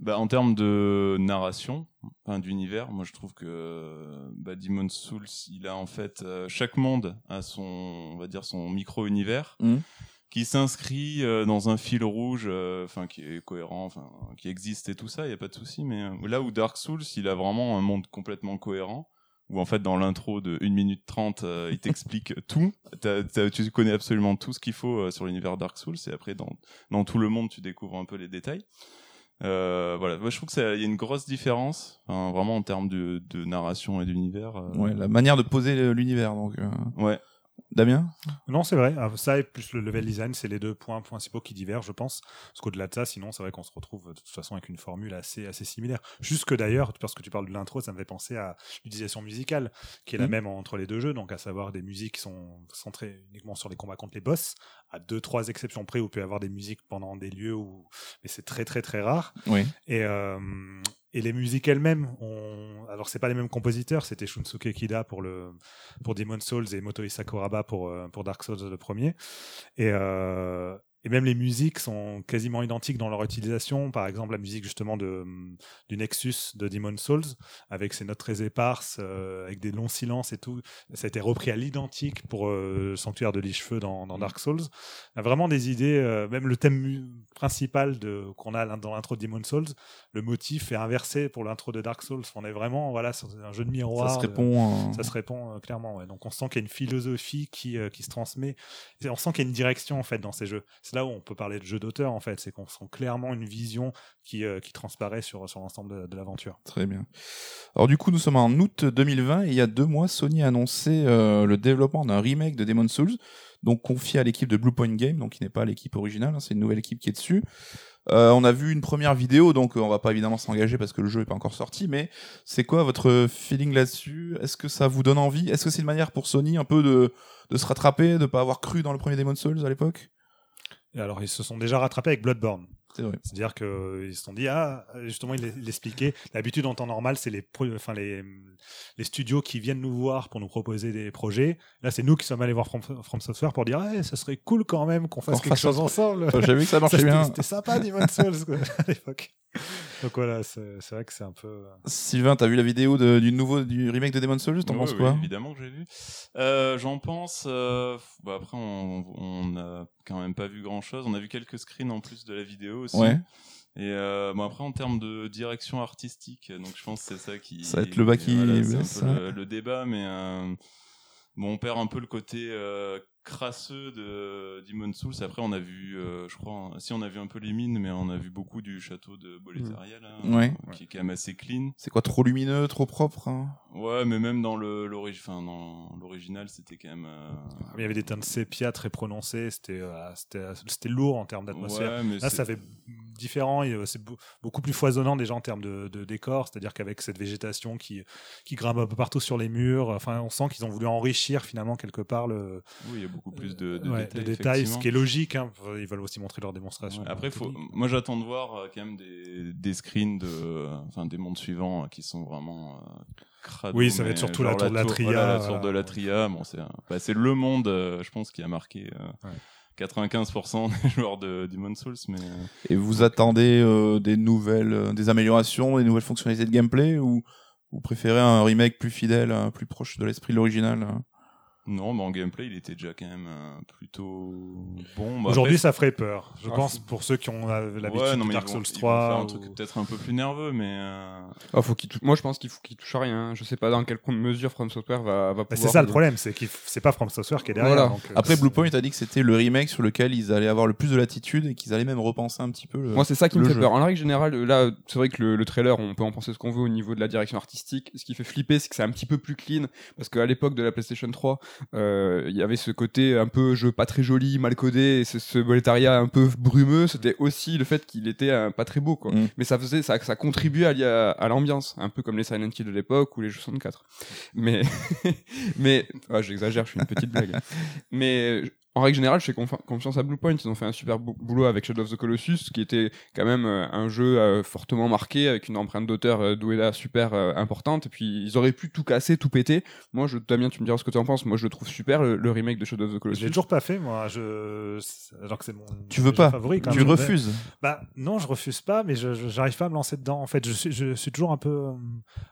Bah, en termes de narration, enfin, d'univers, moi je trouve que bah, Demon's Souls, il a en fait euh, chaque monde a son, on va dire son micro-univers Mhm. qui s'inscrit euh, dans un fil rouge, euh, enfin qui est cohérent, enfin qui existe et tout ça, il y a pas de souci. Mais là où Dark Souls, il a vraiment un monde complètement cohérent. Où en fait dans l'intro de 1 minute 30, euh, il t'explique tout. Tu connais absolument tout ce qu'il faut euh, sur l'univers Dark Souls. Et après dans, dans tout le monde, tu découvres un peu les détails. Euh, voilà, moi je trouve qu'il y a une grosse différence, enfin, vraiment en termes de, de narration et d'univers. euh, Ouais, la manière de poser l'univers donc. euh, ouais. Damien Non, c'est vrai. Ah, Ça et plus le level design, c'est les deux points principaux qui divergent, je pense. Parce qu'au-delà de ça, sinon, c'est vrai qu'on se retrouve de toute façon avec une formule assez, assez similaire. Jusque d'ailleurs, parce que tu parles de l'intro, ça me fait penser à l'utilisation musicale, qui est la Mhm. même entre les deux jeux, donc à savoir des musiques qui sont centrées uniquement sur les combats contre les boss, à deux, trois exceptions près où peut y avoir des musiques pendant des lieux où, mais c'est très, très, très rare. Oui. Et, euh, et les musiques elles-mêmes, ont... alors c'est pas les mêmes compositeurs, c'était Shunsuke Kida pour le pour Demon Souls et Motoi Sakuraba pour euh, pour Dark Souls le premier. Et euh, et même les musiques sont quasiment identiques dans leur utilisation. Par exemple, la musique justement de, du Nexus de Demon Souls, avec ses notes très éparses, euh, avec des longs silences et tout. Ça a été repris à l'identique pour euh, Sanctuaire de Lichefeu dans, dans Dark Souls. Il y a vraiment des idées, euh, même le thème principal de, qu'on a dans l'intro de Demon Souls, le motif est inversé pour l'intro de Dark Souls. On est vraiment voilà, sur un jeu de miroir. Ça se répond. euh, ça se répond clairement. Ouais. Donc on sent qu'il y a une philosophie qui, qui se transmet. Et on sent qu'il y a une direction en fait dans ces jeux. C'est là où on peut parler de jeu d'auteur en fait. C'est qu'on sent clairement une vision qui, euh, qui transparaît sur, sur l'ensemble de, de l'aventure. Très bien. Alors du coup, nous sommes en août 2020 et il y a deux mois, Sony a annoncé euh, le développement d'un remake de Demon's Souls, donc confié à l'équipe de Bluepoint Game, donc qui n'est pas l'équipe originale, hein, c'est une nouvelle équipe qui est dessus. Euh, on a vu une première vidéo, donc euh, on va pas évidemment s'engager parce que le jeu est pas encore sorti, mais c'est quoi votre feeling là-dessus? Est-ce que ça vous donne envie? Est-ce que c'est une manière pour Sony un peu de, de se rattraper, de pas avoir cru dans le premier Demon's Souls à l'époque? Alors ils se sont déjà rattrapés avec Bloodborne. C'est-à-dire qu'ils se sont dit, ah, justement, il l'expliquait. D'habitude, en temps normal, c'est les, enfin, les, les studios qui viennent nous voir pour nous proposer des projets. Là, c'est nous qui sommes allés voir From, From Software pour dire, ah, ça serait cool quand même qu'on fasse quelque chose ensemble. Euh, J'ai vu que ça marchait bien. c'était sympa, Demon's Souls, à l'époque. Donc voilà, c'est vrai que c'est un peu. euh, Sylvain, t'as vu la vidéo de- du nouveau du remake de Demon's Souls T'en Oui, penses oui, quoi? Évidemment que j'ai vu. Euh, J'en pense. euh, bah après, on, on a quand même pas vu grand chose. On a vu quelques screens en plus de la vidéo aussi. Ouais. Et euh, bon après en termes de direction artistique, donc je pense que c'est ça qui. Ça va être le bas qui- voilà, c'est un ça. peu le, le débat, mais euh, bon on perd un peu le côté euh, crasseux de Demon Souls. Après on a vu, euh, je crois, si on a vu un peu les mines, mais on a vu beaucoup du château de Boletaria là, Ouais. euh, qui est quand même assez clean. C'est quoi trop lumineux, trop propre hein? Ouais, mais même dans le l'ori- enfin, dans l'original, c'était quand même. euh, Il y avait des teintes sépia très prononcées, c'était euh, c'était c'était lourd en termes d'atmosphère. Ouais, mais Là, ça fait différent, et, euh, c'est beau- beaucoup plus foisonnant déjà en termes de, de décor, c'est-à-dire qu'avec cette végétation qui, qui grimpe un peu partout sur les murs, enfin, on sent qu'ils ont voulu enrichir finalement quelque part le, Oui, il y a beaucoup plus de, de ouais, détails. de détails, ce qui est logique, hein, ils veulent aussi montrer leur démonstration. Après, faut... moi j'attends de voir euh, quand même des, des screens de, enfin des mondes suivants euh, qui sont vraiment euh, crado, Oui, ça va être surtout la tour de la Tria, voilà, la tour de la Tria. Bon, c'est, bah, le monde, euh, je pense, qui a marqué euh, Ouais. 95% des joueurs de Demon Souls, mais euh, Et vous attendez euh, des nouvelles, euh, des améliorations, des nouvelles fonctionnalités de gameplay ou vous préférez un remake plus fidèle, euh, plus proche de l'esprit de l'original hein? Non, mais en gameplay, il était déjà quand même euh, plutôt bon. Bah, Aujourd'hui, après, ça ferait peur. Je Ah, pense pour ceux qui ont l'habitude ouais, de Dark Souls ils vont faire 3. un truc peut-être un peu plus nerveux, mais euh, Ah, faut Moi, je pense qu'il faut qu'il touche à rien. Je sais pas dans quelle mesure From Software va, va pouvoir. Bah, c'est ça le problème, c'est que c'est pas From Software qui est derrière. Voilà. donc, euh, Après, Bluepoint a dit que c'était le remake sur lequel ils allaient avoir le plus de latitude et qu'ils allaient même repenser un petit peu. Le... Moi, c'est ça qui me fait jeu. peur. En règle générale, là, c'est vrai que le, le trailer, on peut en penser ce qu'on veut au niveau de la direction artistique. Ce qui fait flipper, c'est que c'est un petit peu plus clean. Parce qu'à l'époque de la PlayStation 3, euh, il y avait ce côté un peu jeu pas très joli, mal codé, et ce, ce un peu brumeux. C'était aussi le fait qu'il était euh, pas très beau, quoi. Mm. Mais ça faisait, ça, ça contribuait à l'ambiance. Un peu comme les Silent Hill de l'époque ou les jeux 64. Mais, mais, ah, j'exagère, je suis une petite blague. Mais, en règle générale, je fais confi- confiance à Bluepoint. Ils ont fait un super bou- boulot avec Shadow of the Colossus, qui était quand même euh, un jeu euh, fortement marqué, avec une empreinte d'auteur euh, d'Ueda super importante. Et puis, ils auraient pu tout casser, tout péter. Moi, je, Damien, tu me diras ce que tu en penses. Moi, je le trouve super, le, le remake de Shadow of the Je Colossus. l'ai toujours pas fait, moi. Je... Alors que c'est mon. Tu veux pas favori, quand Tu même. refuses Bah non, je refuse pas, mais je je- j'arrive pas à me lancer dedans. En fait, je suis, je suis toujours un peu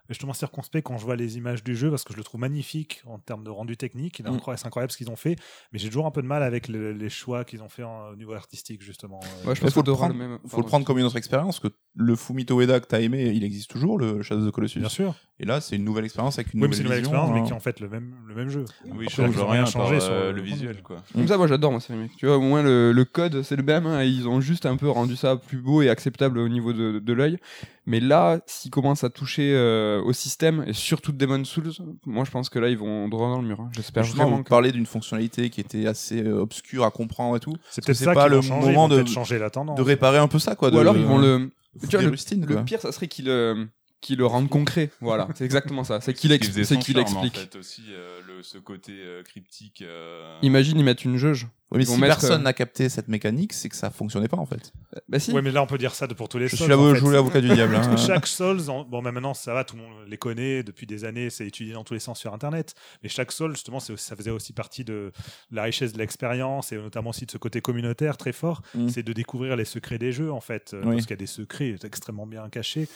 justement circonspect quand je vois les images du jeu parce que je le trouve magnifique en termes de rendu technique. Mm. incroyable- C'est incroyable ce qu'ils ont fait, mais j'ai toujours un peu de mal avec le- les choix qu'ils ont fait en- au niveau artistique justement. Euh, Ouais, je Il pense faut le prendre, le même. faut le pardon, prendre comme une autre expérience, que le Fumito Ueda que t'as aimé, il existe toujours, le Shadow of the Colossus. Bien sûr. Et là, c'est une nouvelle expérience avec une Oui, mais c'est une nouvelle nouvelle vision. expérience, mais hein. qui est en fait le même, le même jeu. oui, je ont rien par changé euh, sur le le visuel, quoi. Comme ça, moi j'adore moi, ces remakes. Tu vois, au moins le, le code c'est le même hein, et ils ont juste un peu rendu ça plus beau et acceptable au niveau de, de l'œil. Mais là, s'ils commencent à toucher euh, au système et surtout de Demon Souls, moi je pense que là ils vont droit dans le mur. hein. J'espère Justement, vraiment vous que. parlez d'une fonctionnalité qui était assez euh, obscure à comprendre et tout. C'est peut-être ça pas le changer, moment de- changer la tendance. De réparer un peu ça, quoi. Ou de- alors ils vont le. Tu vois, le, rustines, le quoi. pire, ça serait qu'ils le, qu'ils le rendent concret. Voilà, c'est exactement ça. C'est qu'il Ce qui ex- faisait c'est qu'il explique. En fait, aussi, euh, le, ce côté euh, cryptique. euh, Imagine, ils mettent une jauge. Oui, mais Ils vont si mettre, personne euh, n'a capté cette mécanique, c'est que ça fonctionnait pas en fait. Bah si. Ouais, mais là, on peut dire ça de- pour tous les Je Souls. suis là, en je fait. joue l'avocat du diable. hein. Chaque Souls, en- bon, mais maintenant ça va, tout le monde les connaît depuis des années, c'est étudié dans tous les sens sur Internet. Mais chaque Soul, justement, c'est ça faisait aussi partie de la richesse de l'expérience et notamment aussi de ce côté communautaire très fort. Mm. C'est de découvrir les secrets des jeux, en fait, euh, Oui. parce qu'il y a des secrets extrêmement bien cachés.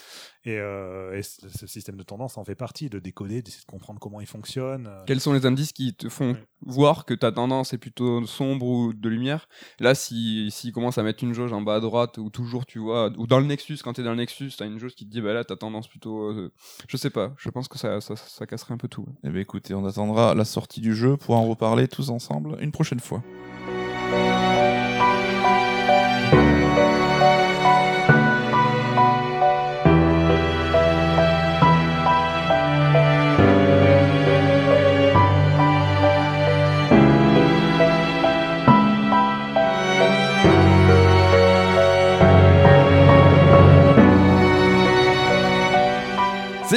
Et, euh, et ce ce système de tendance en fait partie, de décoder, d'essayer de comprendre comment il fonctionne. euh. Quels sont les indices qui te font Ouais. voir que ta tendance est plutôt sombre ou de lumière Là, si s'il commence à mettre une jauge en bas à droite ou toujours, tu vois, ou dans le Nexus, quand t'es dans le Nexus, t'as une jauge qui te dit, bah là, t'as tendance plutôt. euh, je sais pas, je pense que ça, ça, ça casserait un peu tout. Eh bien, écoutez, on attendra la sortie du jeu pour en reparler tous ensemble une prochaine fois.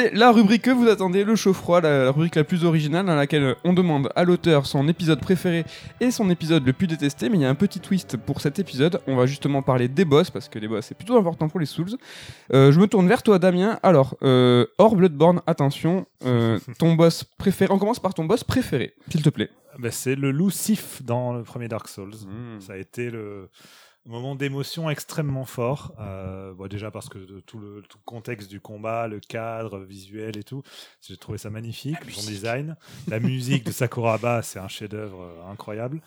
C'est la rubrique que vous attendez, le chaud-froid, la, la rubrique la plus originale dans laquelle on demande à l'auteur son épisode préféré et son épisode le plus détesté. Mais il y a un petit twist pour cet épisode. On va justement parler des boss parce que les boss c'est plutôt important pour les Souls. Euh, je me tourne vers toi, Damien. Alors, euh, hors Bloodborne, attention, euh, ton boss préféré. On commence par ton boss préféré, s'il te plaît. Ben, c'est le loup Sif dans le premier Dark Souls. Mm. Ça a été le moment d'émotion extrêmement fort. Euh, bon, déjà parce que tout, le, tout le contexte du combat, le cadre visuel et tout, j'ai trouvé ça magnifique. Son design, la musique de Sakuraba, c'est un chef-d'œuvre euh, incroyable.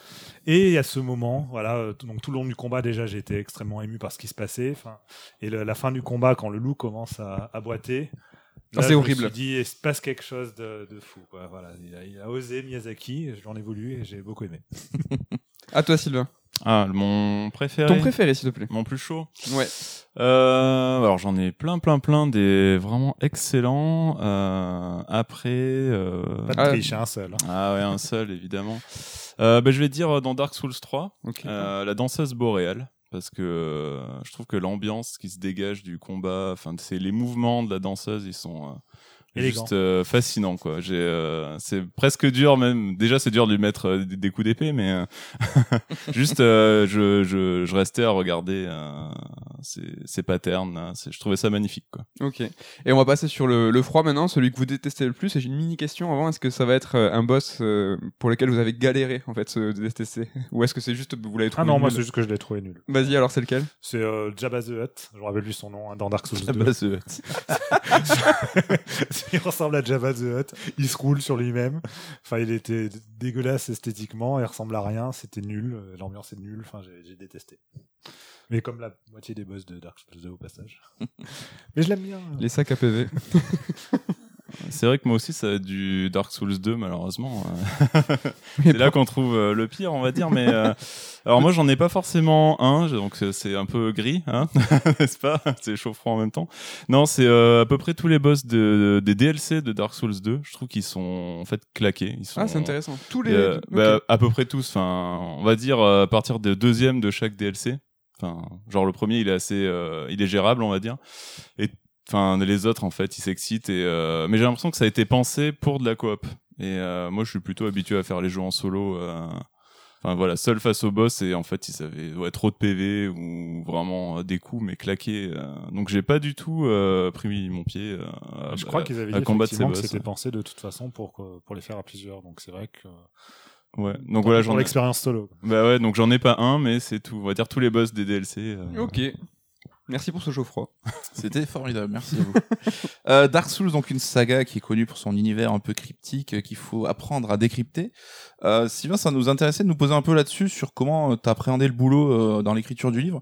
Et il y a ce moment, voilà, euh, tout- donc tout le long du combat déjà, été extrêmement ému par ce qui se passait. Et le- la fin du combat, quand le loup commence à, à boiter. Ah, c'est je me horrible. suis dit, il se passe quelque chose de, de fou. Quoi. Voilà, il, a, il a osé Miyazaki, j'en ai voulu et j'ai beaucoup aimé. À toi, Sylvain. Ah, mon préféré. Ton préféré, s'il te plaît. Mon plus chaud. Ouais. Euh, alors j'en ai plein, plein, plein des vraiment excellents. Euh, après, euh, Pas de Ah, triche, hein, un seul. hein. ah ouais, un seul évidemment. Euh, bah, je vais dire euh, dans Dark Souls 3, Ok. euh, la danseuse boréale. Parce que euh, je trouve que l'ambiance qui se dégage du combat, enfin, c'est les mouvements de la danseuse, ils sont euh, Élégant. juste euh, fascinants quoi. J'ai, euh, c'est presque dur même. Déjà, c'est dur de lui mettre euh, des, des coups d'épée, mais euh, juste, euh, je, je, je restais à regarder euh, ces, ces patterns. là. C'est- Je trouvais ça magnifique quoi. Ok. Et on va passer sur le, le froid maintenant, celui que vous détestez le plus. Et j'ai une mini question avant. Est-ce que ça va être un boss euh, pour lequel vous avez galéré en fait ce détester? Ou est-ce que c'est juste vous l'avez Ah trouvé non, moi c'est juste que je l'ai trouvé nul. Vas-y, alors c'est lequel? C'est euh, Jabba the Hutt, je me rappelle plus son nom, hein, dans Dark Souls Ah 2. bah, c'est- il ressemble à Jabba the Hutt, il se roule sur lui-même. Enfin, il était dégueulasse esthétiquement, il ressemble à rien, c'était nul, l'ambiance est nulle, enfin, j'ai j'ai détesté. Mais comme la moitié des boss de Dark Souls 2 au passage. Mais je l'aime bien. Les sacs à PV. C'est vrai que moi aussi, ça a du Dark Souls 2, malheureusement. euh. c'est là qu'on trouve euh, le pire, on va dire. Mais euh, alors moi, j'en ai pas forcément un, donc c'est- un peu gris, hein, n'est-ce pas? C'est chaud-froid en même temps. Non, c'est euh, à peu près tous les boss de, des DLC de Dark Souls 2. Je trouve qu'ils sont en fait claqués. Ils sont, Ah, c'est intéressant. Tous les. euh, bah, à peu près tous. Enfin, on va dire euh, à partir de deuxième de chaque DLC. Enfin, genre le premier, il est assez, euh, il est gérable, on va dire. Et enfin, les autres, en fait, ils s'excitent. Et euh, mais j'ai l'impression que ça a été pensé pour de la coop. Et euh, moi, je suis plutôt habitué à faire les jeux en solo. euh, Enfin voilà, seul face au boss et en fait ils avaient ouais, trop de PV ou vraiment euh, des coups mais claqués. euh. donc j'ai pas du tout euh, pris mon pied. euh, à- je crois qu'ils avaient à dit combattre ces effectivement que c'était pensé de toute façon pour, pour les faire à plusieurs. Donc c'est vrai que. Ouais. Donc voilà, j'en ai. l'expérience solo. Bah ouais, donc j'en ai pas un, mais c'est tout. On va dire tous les boss des DLC. euh. Ok. Merci pour ce chaud froid. C'était formidable, merci à vous. Euh, Dark Souls, donc une saga qui est connue pour son univers un peu cryptique euh, qu'il faut apprendre à décrypter. Euh, Sylvain, ça nous intéressait de nous poser un peu là-dessus sur comment tu as appréhendé le boulot euh, dans l'écriture du livre.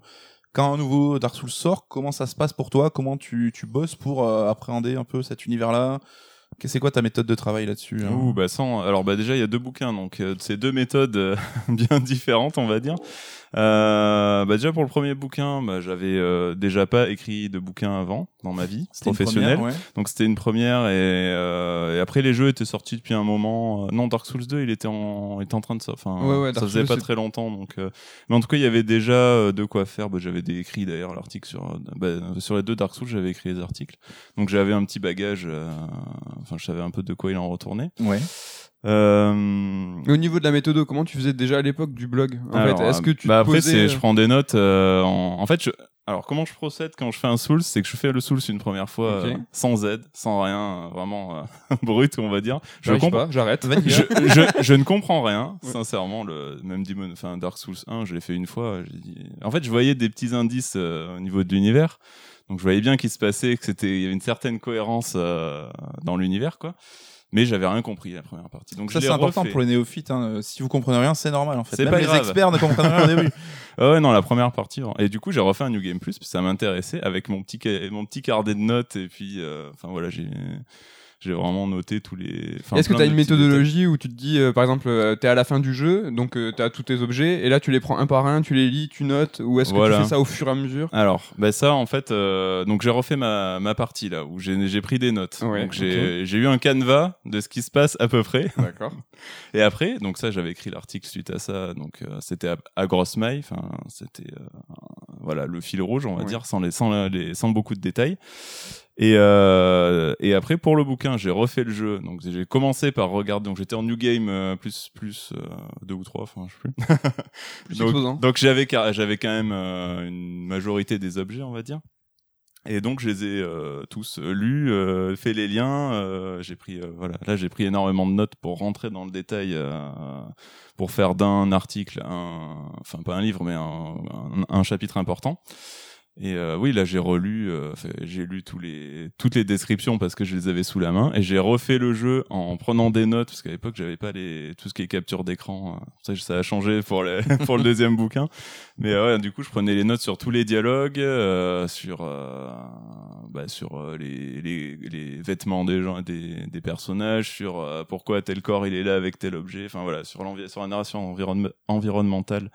Quand un nouveau Dark Souls sort, comment ça se passe pour toi? Comment tu, tu bosses pour euh, appréhender un peu cet univers-là? Que- C'est quoi ta méthode de travail là-dessus hein? Ouh, bah sans. Alors bah déjà il y a deux bouquins, donc euh, c'est deux méthodes euh, bien différentes, on va dire. Euh, bah déjà pour le premier bouquin, bah, j'avais euh, déjà pas écrit de bouquin avant dans ma vie professionnelle. première, ouais. Donc c'était une première et, euh, et après les jeux étaient sortis depuis un moment. Euh, Non, Dark Souls 2, il était en, était en train de ça. Enfin, Ouais, ouais, ça faisait Souls, pas très longtemps. Donc, euh, mais en tout cas, il y avait déjà de quoi faire. Bah, j'avais écrit d'ailleurs l'article sur, bah, sur les deux Dark Souls, j'avais écrit les articles. Donc j'avais un petit bagage. euh, Enfin, je savais un peu de quoi il en retournait. Ouais. Euh, au niveau de la méthode, comment tu faisais déjà à l'époque du blog En alors, fait, est-ce que tu bah te après, posais, c'est, euh, je prends des notes. euh, en, en fait, je, alors comment je procède quand je fais un Souls, c'est que je fais le Souls une première fois euh, sans aide, sans rien, euh, vraiment euh, brut, on va dire. Je comprends. pas, j'arrête. je, je, je ne comprends rien, sincèrement. Le même Demon, enfin Dark Souls 1, je l'ai fait une fois. dit- En fait, je voyais des petits indices euh, au niveau de l'univers, donc je voyais bien qu'il se passait, que c'était, il y avait une certaine cohérence euh, dans l'univers, quoi. Mais j'avais rien compris la première partie. Donc Ça, c'est important refait. pour les néophytes. hein. Si vous comprenez rien, c'est normal en fait. Même pas les grave. experts ne comprennent rien au début. Ah ouais, non, la première partie. Et du coup, j'ai refait un New Game Plus, que ça m'intéressait, avec mon petit, mon petit carnet de notes, et puis, euh, enfin voilà, j'ai, j'ai vraiment noté tous les. enfin, Est-ce que tu as une méthodologie où tu te dis, euh, par exemple, euh, t'es à la fin du jeu, donc euh, t'as tous tes objets, et là tu les prends un par un, tu les lis, tu notes, ou est-ce que tu fais ça au fur et à mesure? Alors, bah ça, en fait, euh, donc j'ai refait ma, ma partie là, où j'ai, pris des notes. Ouais, donc j'ai, j'ai eu un canevas de ce qui se passe à peu près. D'accord. Et après, donc ça, j'avais écrit l'article suite à ça. Donc euh, c'était à, à grosse maille. Enfin, c'était euh, voilà le fil rouge, on va Ouais. dire, sans les, sans les, sans beaucoup de détails. Et euh, et après pour le bouquin, j'ai refait le jeu. Donc j'ai commencé par regarder. Donc j'étais en new game euh, plus plus euh, deux ou trois, enfin je sais plus. Plus donc donc j'avais j'avais quand même euh, une majorité des objets, on va dire. Et donc je les ai euh, tous euh, lus, euh, fait les liens. euh, j'ai pris euh, voilà, là j'ai pris énormément de notes pour rentrer dans le détail, euh, pour faire d'un article, un, enfin pas un livre, mais un, un, un chapitre important. Et euh, oui, là j'ai relu, euh, j'ai lu tous les toutes les descriptions parce que je les avais sous la main et j'ai refait le jeu en prenant des notes parce qu'à l'époque j'avais pas les tout ce qui est capture d'écran. euh, Ça, ça a changé pour les pour le deuxième bouquin. Mais euh, ouais, du coup, je prenais les notes sur tous les dialogues, euh, sur euh, bah, sur les, les les vêtements des gens, des des personnages, sur pourquoi tel corps il est là avec tel objet. Enfin voilà, sur sur la narration environne- environnementale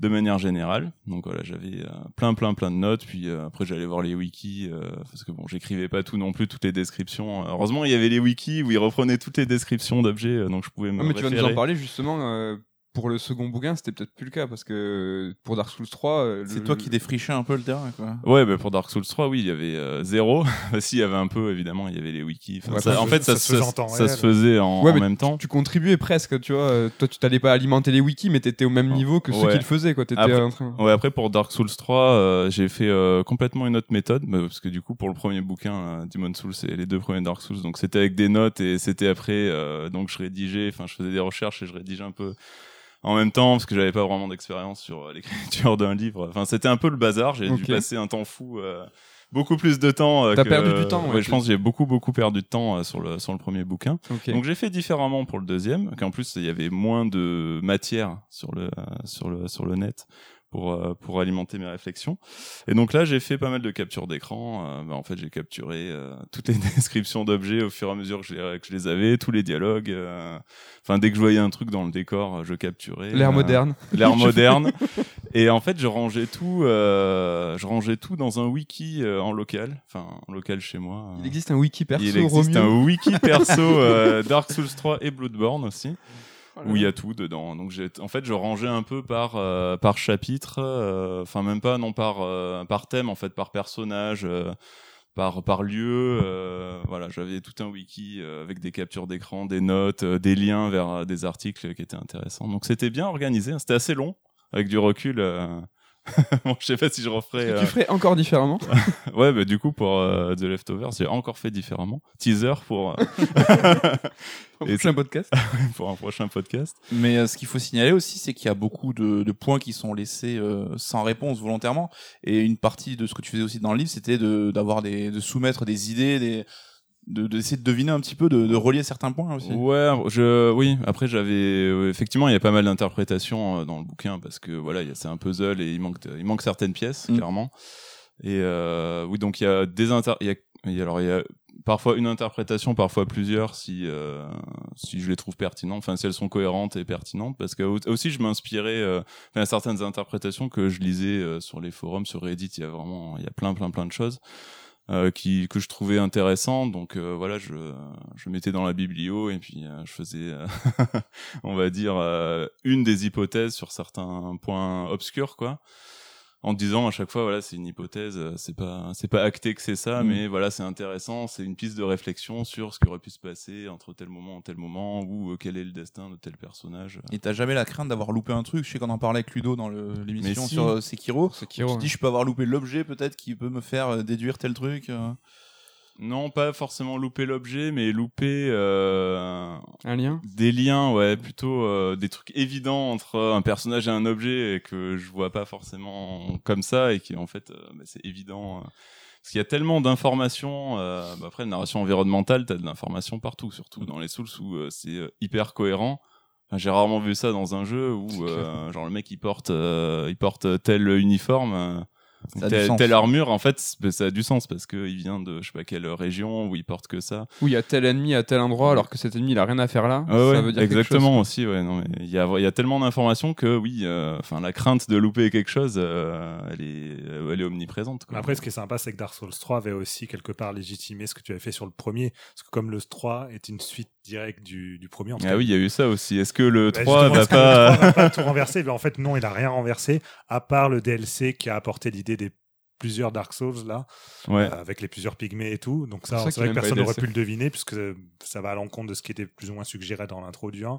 de manière générale. Donc voilà, j'avais euh, plein plein plein de notes. Puis euh, après j'allais voir les wikis euh, parce que bon, j'écrivais pas tout non plus toutes les descriptions. Heureusement, il y avait les wikis où ils reprenaient toutes les descriptions d'objets, euh, donc je pouvais me Ah, mais tu vas nous en parler justement. Pour le second bouquin, c'était peut-être plus le cas parce que pour Dark Souls 3, euh, C'est le- toi qui défrichais un peu le terrain, quoi. Ouais, bah pour Dark Souls 3, oui, il y avait euh, zéro. si, il y avait un peu, évidemment, il y avait les wikis. Enfin, Ouais, ça- ça en fait, ça, ça se faisait en temps ça se réel. faisait en, Ouais, en mais même temps. tu contribuais presque, tu vois. euh, Toi, tu t'allais pas alimenter les wikis, mais t'étais au même niveau que ceux qui le faisaient, quoi. T'étais Après- en train. Ouais, après pour Dark Souls 3, euh, j'ai fait euh, complètement une autre méthode, bah, parce que du coup pour le premier bouquin, euh, Demon Souls, c'est les deux premiers Dark Souls, donc c'était avec des notes et c'était après, euh, donc je rédigeais, enfin je faisais des recherches et je rédigeais un peu en même temps parce que j'avais pas vraiment d'expérience sur euh, l'écriture d'un livre. Enfin c'était un peu le bazar, j'ai dû passer un temps fou. euh, Beaucoup plus de temps. euh, T'as perdu du temps, ouais, ouais, je pense que j'ai beaucoup beaucoup perdu de temps euh, sur le sur le premier bouquin. Ok. Donc j'ai fait différemment pour le deuxième, qu'en plus il y avait moins de matière sur le euh, sur le sur le net pour euh, pour alimenter mes réflexions. Et donc là j'ai fait pas mal de captures d'écran. Euh, bah, en fait j'ai capturé euh, toutes les descriptions d'objets au fur et à mesure que je les, que je les avais, tous les dialogues. euh, Enfin dès que je voyais un truc dans le décor, je capturais. Euh, moderne. L'ère moderne. Et en fait, je rangeais tout, euh, je rangeais tout dans un wiki euh, en local, enfin en local chez moi. Il existe un wiki perso, Il existe Romeo. un wiki perso euh, Dark Souls 3 et Bloodborne aussi, Oh où il y a tout dedans. Donc j'ai, en fait, je rangeais un peu par euh, par chapitre, euh, enfin même pas non par euh, par thème en fait, par personnage. euh, par par lieu, euh, voilà, j'avais tout un wiki euh, avec des captures d'écran, des notes, euh, des liens vers des articles qui étaient intéressants. Donc c'était bien organisé, hein. c'était assez long avec du recul. bon, je sais pas si je referais. Que euh, tu ferais encore différemment. Ouais, bah du coup pour euh, The Leftovers, j'ai encore fait différemment. Teaser pour euh, Et prochain podcast. pour un prochain podcast. Mais euh, ce qu'il faut signaler aussi, c'est qu'il y a beaucoup de, de points qui sont laissés euh, sans réponse volontairement. Et une partie de ce que tu faisais aussi dans le livre, c'était de, d'avoir des, de soumettre des idées, des, de, d'essayer de deviner un petit peu, de, de relier certains points aussi. Ouais, je oui, après j'avais euh, effectivement, il y a pas mal d'interprétations euh, dans le bouquin parce que voilà, c'est un puzzle et il manque il manque certaines pièces Mm. clairement. Et euh, oui, donc il y a des inter il y a alors il y a parfois une interprétation, parfois plusieurs si euh, si je les trouve pertinentes, enfin si elles sont cohérentes et pertinentes parce que au- aussi je m'inspirais euh, enfin, à certaines interprétations que je lisais euh, sur les forums sur Reddit, il y a vraiment il y a plein plein plein de choses. Euh, qui que je trouvais intéressantes donc euh, voilà je je mettais dans la biblio et puis euh, je faisais euh, on va dire euh, une des hypothèses sur certains points obscurs quoi en disant à chaque fois voilà c'est une hypothèse euh, c'est pas c'est pas acté que c'est ça Mm. mais voilà c'est intéressant c'est une piste de réflexion sur ce qui aurait pu se passer entre tel moment et tel moment ou euh, quel est le destin de tel personnage Et t'as jamais la crainte d'avoir loupé un truc? Je sais qu'on en parlait avec Ludo dans l'émission si. sur euh, Sekiro. Sekiro, tu te ouais. dis, je peux avoir loupé l'objet peut-être qui peut me faire euh, déduire tel truc. Non pas forcément louper l'objet mais louper euh, Un lien? des liens ouais plutôt euh, des trucs évidents entre un personnage et un objet et que je vois pas forcément comme ça et qui en fait euh, bah, c'est évident euh, parce qu'il y a tellement d'informations euh, bah, après la narration environnementale t'as de l'information partout surtout dans les Souls où c'est hyper cohérent. Enfin, j'ai rarement vu ça dans un jeu où euh, genre le mec il porte euh, il porte tel uniforme telle, armure en fait ça a du sens parce que il vient de je sais pas quelle région où il porte que ça Où il y a tel ennemi à tel endroit alors que cet ennemi il a rien à faire là. Ouais, ça ouais, veut dire quelque exactement chose, aussi. Ouais, non, mais il y a, il y a tellement d'informations que oui, euh, enfin la crainte de louper quelque chose, euh, elle est, euh, elle est omniprésente. Quoi. Mais Après, ce qui est sympa, c'est que Dark Souls 3 avait aussi quelque part légitimé ce que tu avais fait sur le premier. Parce que comme le 3 est une suite directe du, du premier, en ah cas, oui, il y a eu ça aussi. Est-ce que le Bah, 3 justement, va le pas 3 va pas tout renverser? Mais En fait, non, il a rien renversé, à part le DLC qui a apporté l'idée des plusieurs Dark Souls là, Ouais. euh, avec les plusieurs pygmées et tout. Donc ça, c'est vrai que personne n'aurait pu le deviner puisque ça va à l'encontre de ce qui était plus ou moins suggéré dans l'intro du 1.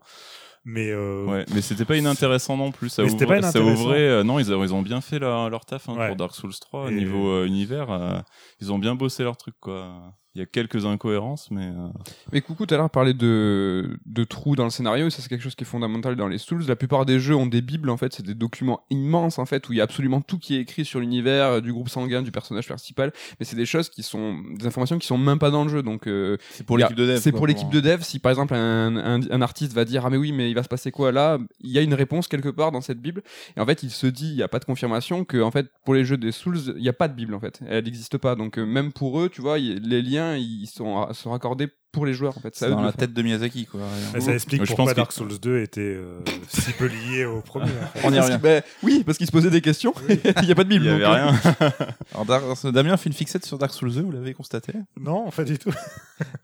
Mais euh, Ouais, mais c'était pas inintéressant non plus. Ça, ouvre- pas ça inintéressant. ouvrait. euh, non, ils, ont- ils ont bien fait leur, leur taf hein, Ouais. pour Dark Souls 3 Et- niveau euh, univers. euh, ils ont bien bossé leur truc quoi. Il y a quelques incohérences, mais euh, Mais coucou, tout à l'heure parlait de, de trous dans le scénario, et ça c'est quelque chose qui est fondamental dans les Souls. La plupart des jeux ont des bibles, en fait, c'est des documents immenses, en fait, où il y a absolument tout qui est écrit sur l'univers, du groupe sanguin, du personnage principal, mais c'est des choses qui sont, des informations qui sont même pas dans le jeu, donc euh, C'est pour l'équipe de dev. C'est pour l'équipe de dev. Si par exemple un, un, un artiste va dire ah mais oui mais il va se passer quoi là, il y a une réponse quelque part dans cette bible. Et en fait il se dit il y a pas de confirmation que en fait pour les jeux des Souls il y a pas de bible en fait, elle n'existe pas. Donc euh, même pour eux tu vois les liens ils sont sont raccordés pour les joueurs en fait. C'est dans la tête de Miyazaki quoi. ça explique Je pense pourquoi Dark Souls 2 était euh, si peu lié au premier. en fait. On y revient. bah, oui parce qu'il se posait des questions. il y a pas de bible. il y avait donc, euh, rien. Alors Dar- Damien fait une fixette sur Dark Souls 2, vous l'avez constaté? Non, pas du tout.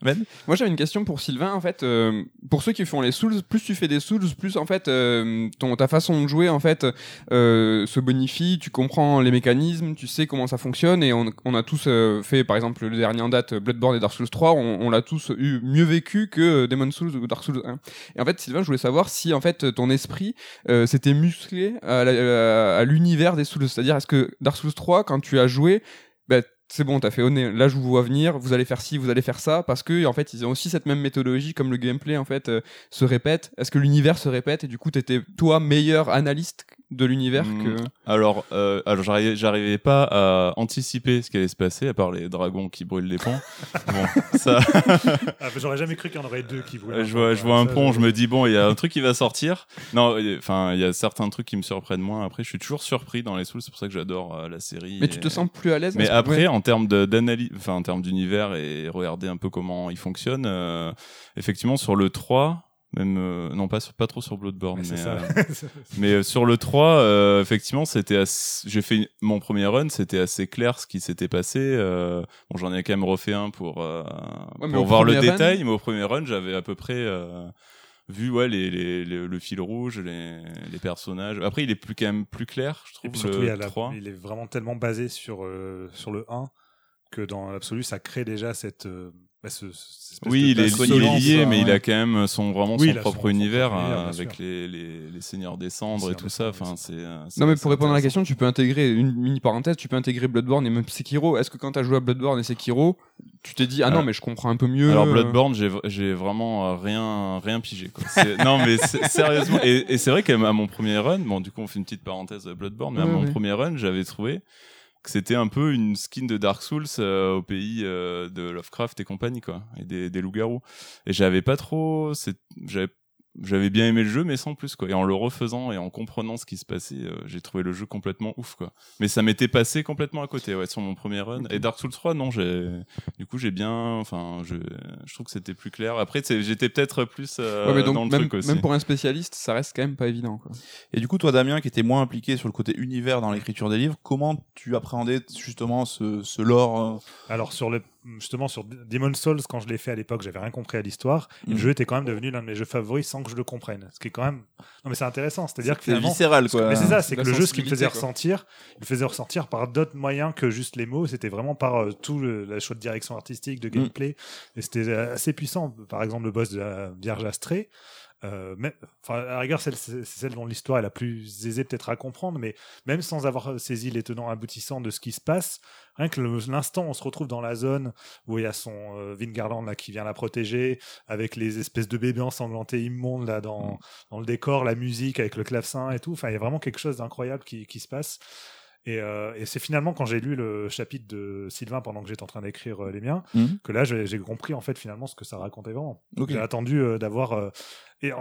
Ben? Moi j'avais une question pour Sylvain en fait euh, pour ceux qui font les Souls plus tu fais des Souls plus en fait euh, ton ta façon de jouer en fait euh, se bonifie tu comprends les mécanismes tu sais comment ça fonctionne et on, on a tous euh, fait par exemple le dernier en date Bloodborne et Dark Souls 3 on, on l'a tous eu mieux vécu que euh, Demon Souls ou Dark Souls 1 et en fait Sylvain je voulais savoir si en fait ton esprit euh, s'était musclé à, l'univers des Souls c'est à dire est-ce que Dark Souls 3 quand tu as joué bah, c'est bon, t'as fait au nez. Là, je vous vois venir. Vous allez faire ci, vous allez faire ça, parce que en fait, ils ont aussi cette même méthodologie, comme le gameplay en fait euh, se répète. Est-ce que l'univers se répète et du coup, t'étais toi meilleur analyste de l'univers Mm. que Alors, euh, alors j'arrivais, j'arrivais pas à anticiper ce qui allait se passer, à part les dragons qui brûlent les ponts. bon, ça, Ah, J'aurais jamais cru qu'il y en aurait deux qui voulaient. Euh, je vois, je vois un Ça, pont, je me dis bon, il y a un truc qui va sortir. Non, enfin, il y a certains trucs qui me surprennent moins. Après, je suis toujours surpris dans les Souls, c'est pour ça que j'adore euh, la série. Mais et- tu te sens plus à l'aise Mais après, ouais. en termes de- d'analyse, enfin en termes d'univers et regarder un peu comment il fonctionne, euh, effectivement sur le 3, même euh, non pas sur- pas trop sur Bloodborne, Mais mais, ça. euh, mais euh, sur le 3, euh, effectivement, c'était assez- j'ai fait mon premier run, c'était assez clair ce qui s'était passé. euh, bon, j'en ai quand même refait un pour euh, mais pour voir le run- détail, mais au premier run, j'avais à peu près euh, vu ouais les, les, les- le fil rouge, les, les personnages. Après, il est plus quand même plus clair, je Et trouve puis surtout, le il, y a la- 3. il est vraiment tellement basé sur, euh, sur le 1 que dans l'absolu, ça crée déjà cette. euh, bah, ce- cette espèce Oui, il est, il lié, mais il ouais. a quand même son vraiment Oui, son il a propre son- univers euh, bien avec les, les, les seigneurs des cendres et tout ça. Enfin, c'est. euh, Non, mais pour répondre à la question, tu peux intégrer une mini parenthèse, tu peux intégrer Bloodborne et même Sekiro. Est-ce que quand t'as joué à Bloodborne et Sekiro, tu t'es dit ah non Alors- mais je comprends un peu mieux. Alors euh, Bloodborne, j'ai vraiment euh, rien rien pigé. Quoi. Non mais sérieusement, et, et c'est vrai qu'à mon premier run, bon du coup on fait une petite parenthèse à Bloodborne, mais à Ouais, mon ouais. premier run, j'avais trouvé c'était un peu une skin de Dark Souls euh, au pays euh, de Lovecraft et compagnie quoi, et des, des loups-garous. Et j'avais pas trop, j'avais j'avais bien aimé le jeu mais sans plus quoi. Et en le refaisant et en comprenant ce qui se passait euh, j'ai trouvé le jeu complètement ouf quoi. Mais ça m'était passé complètement à côté ouais sur mon premier run. Et Dark Souls 3 non j'ai du coup j'ai bien enfin je je trouve que c'était plus clair. Après c'est- j'étais peut-être plus euh, ouais, mais dans donc le même, truc aussi. même pour un spécialiste, ça reste quand même pas évident. Quoi. Et du coup, toi, Damien, qui était moins impliqué sur le côté univers dans l'écriture des livres, comment tu appréhendais justement ce, ce lore euh, Alors, sur le, justement sur Demon's Souls, quand je l'ai fait à l'époque, j'avais rien compris à l'histoire. Et Mm. le jeu était quand même devenu l'un de mes jeux favoris sans que je le comprenne. Ce qui est quand même. Non, mais c'est intéressant. C'est-à-dire que C'est finalement. viscéral, quoi. Mais c'est ça, c'est que le jeu, ce qui me faisait quoi. ressentir, il me faisait ressentir par d'autres moyens que juste les mots. C'était vraiment par euh, tout le, la choix de direction artistique, de gameplay. Et c'était euh, assez puissant. Par exemple, le boss de la Vierge Astrée. Euh, mais, enfin, à la rigueur, celle- c'est c'est celle dont l'histoire est la plus aisée peut-être à comprendre, mais même sans avoir saisi les tenants aboutissants de ce qui se passe, rien que l'instant où on se retrouve dans la zone où il y a son euh, Vingarland là qui vient la protéger, avec les espèces de bébés ensanglantés immondes là dans, dans le décor, la musique avec le clavecin et tout, enfin il y a vraiment quelque chose d'incroyable qui, qui se passe. Et, euh, et c'est finalement quand j'ai lu le chapitre de Sylvain pendant que j'étais en train d'écrire euh, les miens, Mhm. que là j'ai compris en fait finalement ce que ça racontait vraiment. Ok. J'ai attendu euh, d'avoir et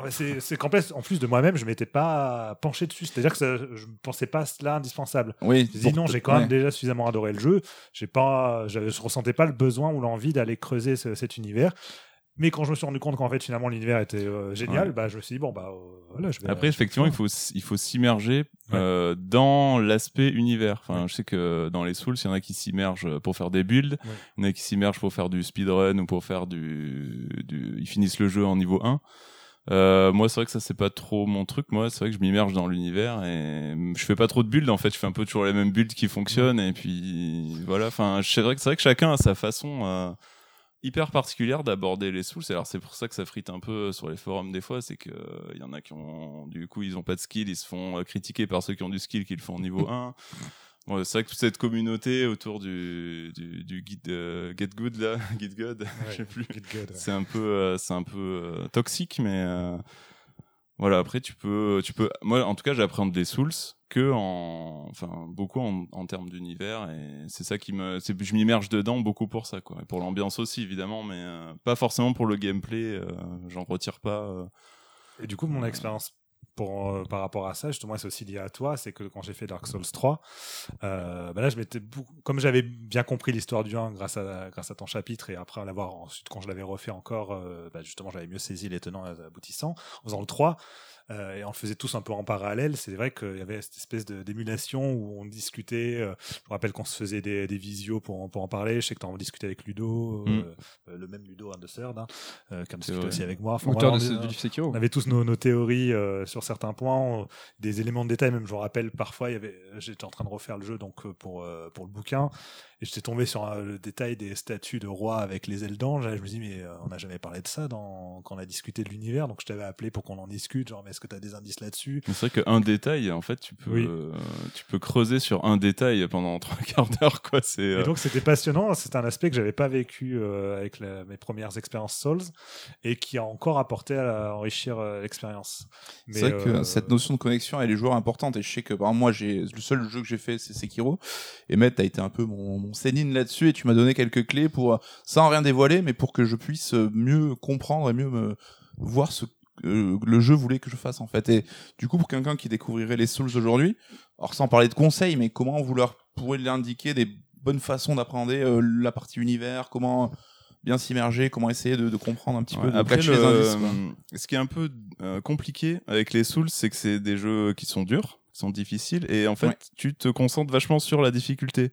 c'est qu'en plus, en plus de moi-même, je m'étais pas penché dessus. C'est-à-dire que ça, je pensais pas cela indispensable. Oui, pour- non, j'ai quand ouais. même déjà suffisamment adoré le jeu. J'ai pas, je, je ressentais pas le besoin ou l'envie d'aller creuser ce- cet univers. Mais quand je me suis rendu compte qu'en fait finalement l'univers était euh, génial, Ouais. bah je me suis dit bon bah euh, voilà, je vais. Après, effectivement, il faut, il faut s'immerger euh, dans l'aspect univers. Enfin, je sais que dans les Souls, il y en a qui s'immergent pour faire des builds, il y en a qui s'immergent pour faire du speedrun ou pour faire du, du... Ils finissent le jeu en niveau 1. Euh, moi, c'est vrai que ça, c'est pas trop mon truc. Moi, c'est vrai que je m'immerge dans l'univers et je fais pas trop de builds. En fait, je fais un peu toujours les mêmes builds qui fonctionnent et puis voilà. Enfin, c'est vrai que c'est vrai que chacun a sa façon euh, hyper particulière d'aborder les Souls. Alors, c'est pour ça que ça frite un peu sur les forums des fois. C'est que euh, il y en a qui ont, du coup, ils ont pas de skill, ils se font euh, critiquer par ceux qui ont du skill qui le font au niveau 1. Bon, c'est vrai que toute cette communauté autour du, du, du guide euh, Get Good là, Get God, je sais plus. Ouais. C'est un peu, euh, c'est un peu euh, toxique, mais euh, voilà. Après, tu peux, tu peux. Moi, en tout cas, j'appréhende des Souls que en, enfin, beaucoup en, en termes d'univers, et c'est ça qui me, c'est, je m'immerge dedans beaucoup pour ça, quoi. Et pour l'ambiance aussi, évidemment, mais euh, pas forcément pour le gameplay. euh, j'en retire pas. euh. Et du coup, mon expérience pour, euh, par rapport à ça, justement, c'est aussi lié à toi, c'est que quand j'ai fait Dark Souls 3, euh, bah là, je m'étais comme j'avais bien compris l'histoire du 1 grâce à, grâce à ton chapitre et après l'avoir ensuite, quand je l'avais refait encore, euh, bah, justement, j'avais mieux saisi les tenants et aboutissants. En faisant le 3, euh, et on le faisait tous un peu en parallèle, c'est vrai qu'il y avait cette espèce de- d'émulation où on discutait. euh, je me rappelle qu'on se faisait des, des visios pour, en- pour en parler. Je sais que tu en discutais avec Ludo, euh, Mm. euh, le même Ludo, un de Third, hein, euh, qui en C'est discutait aussi avec moi. Enfin, Auteur voilà, de on- du livre Sekiro. on avait tous nos, nos théories euh, sur certains points, on- des éléments de détail. Même, je me rappelle, parfois, j'étais en train de refaire le jeu donc euh, pour euh, pour le bouquin, et j'étais tombé sur euh, le détail des statues de rois avec les ailes d'ange. Je me dis mais euh, on n'a jamais parlé de ça dans, quand on a discuté de l'univers. Donc je t'avais appelé pour qu'on en discute. Genre, mais est-ce que tu as des indices là-dessus? C'est vrai qu'un détail, en fait, tu peux, Oui. euh, tu peux creuser sur un détail pendant trois quarts d'heure, quoi. C'est, euh, Et donc c'était passionnant. C'est un aspect que j'avais pas vécu euh, avec la- mes premières expériences Souls et qui a encore apporté à enrichir euh, l'expérience. C'est vrai que cette notion de connexion, elle est joueur importante. Et je sais que, par exemple, moi, j'ai le seul jeu que j'ai fait, c'est Sekiro. Et Matt, t'as été un peu mon, mon sénine là-dessus et tu m'as donné quelques clés pour, euh, sans rien dévoiler, mais pour que je puisse euh, mieux comprendre et mieux me voir ce que euh, le jeu voulait que je fasse, en fait. Et du coup, pour quelqu'un qui découvrirait les Souls aujourd'hui, alors sans parler de conseils, mais comment vous leur pourrez l'indiquer des bonnes façons d'appréhender euh, la partie univers, comment bien s'immerger, comment essayer de, de comprendre un petit peu, Ouais, après, le- les indices. ce qui est un peu euh, compliqué avec les Souls, c'est que c'est des jeux qui sont durs, qui sont difficiles, et en fait, Ouais. tu te concentres vachement sur la difficulté.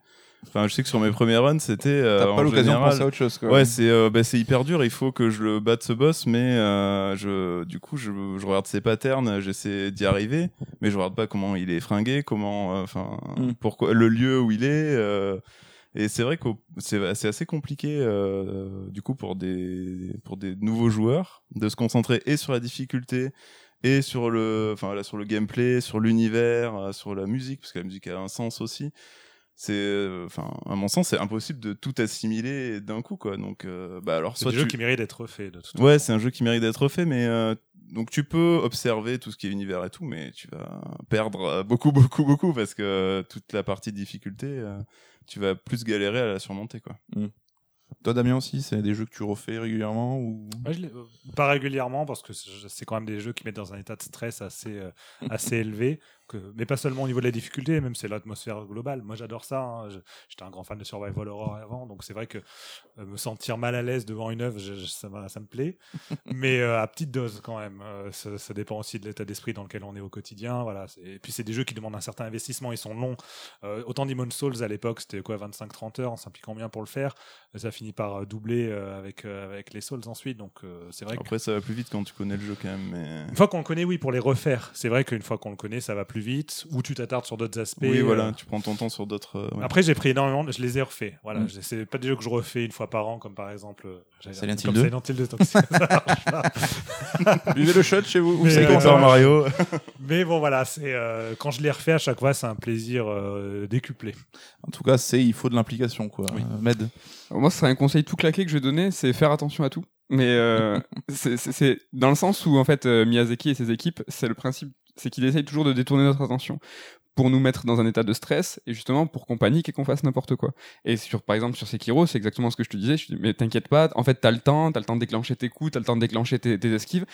Enfin, je sais que sur mes premiers runs, c'était euh, T'as pas l'occasion de général- penser à autre chose, quoi. Ouais, c'est euh, bah, c'est hyper dur. Il faut que je le batte ce boss, mais euh, je du coup je, je regarde ses patterns, j'essaie d'y arriver, mais je regarde pas comment il est fringué, comment, euh, enfin Mm. pourquoi le lieu où il est. euh, et c'est vrai que c'est assez compliqué euh, du coup pour des pour des nouveaux joueurs de se concentrer et sur la difficulté et sur le enfin là sur le gameplay, sur l'univers, sur la musique parce que la musique a un sens aussi c'est euh, enfin à mon sens c'est impossible de tout assimiler d'un coup quoi. Donc euh, bah alors c'est jeux tu- qui méritent d'être faits de toute ouais c'est un jeu qui mérite d'être fait mais euh, donc tu peux observer tout ce qui est univers et tout mais tu vas perdre beaucoup beaucoup beaucoup parce que euh, toute la partie de difficulté euh, tu vas plus galérer à la surmonter quoi. Toi, Damien aussi, c'est des jeux que tu refais régulièrement ou? Ouais, je l'ai- euh, pas régulièrement parce que c'est c'est quand même des jeux qui mettent dans un état de stress assez, euh, assez élevé. Que, mais pas seulement au niveau de la difficulté, même c'est l'atmosphère globale. Moi, j'adore ça. hein. J'étais un grand fan de survival horror avant, donc c'est vrai que euh, me sentir mal à l'aise devant une œuvre, je- je- ça, me plaît, mais euh, à petite dose quand même. Euh, ça, ça dépend aussi de l'état d'esprit dans lequel on est au quotidien. Voilà. Et puis c'est des jeux qui demandent un certain investissement, ils sont longs. Autant Demon's Souls à l'époque, c'était quoi, 25-30 heures, en s'impliquant bien pour le faire. Ça finit par doubler avec, avec les Souls ensuite, donc c'est vrai que Après, ça va plus vite quand tu connais le jeu quand même. Mais... une fois qu'on le connaît, oui, pour les refaire. C'est vrai qu'une fois qu'on le connaît, ça va plus vite. Ou tu t'attardes sur d'autres aspects. Oui, voilà, euh, tu prends ton temps sur d'autres. euh, ouais. Après, j'ai pris énormément, de- je les ai refaits. Voilà, Mm. C'est pas des jeux que je refais une fois par an, comme par exemple euh, Silent Hill comme 2. Silent Hill 2. donc ça marche pas. Buvez le shot chez vous. C'est euh. Mario. Mais bon, voilà, c'est euh, quand je les refais à chaque fois, c'est un plaisir euh, décuplé. En tout cas, c'est il faut de l'implication quoi. Oui. Euh, Med. Moi, ce serait un conseil tout claqué que je vais donner, c'est faire attention à tout. Mais euh, c'est- c'est c'est dans le sens où en fait euh, Miyazaki et ses équipes, c'est le principe, c'est qu'ils essayent toujours de détourner notre attention pour nous mettre dans un état de stress et justement pour qu'on panique et qu'on fasse n'importe quoi. Et sur par exemple sur Sekiro, c'est exactement ce que je te disais. Je te dis mais t'inquiète pas, en fait t'as le temps, t'as le temps de déclencher tes coups, t'as le temps de déclencher tes esquives.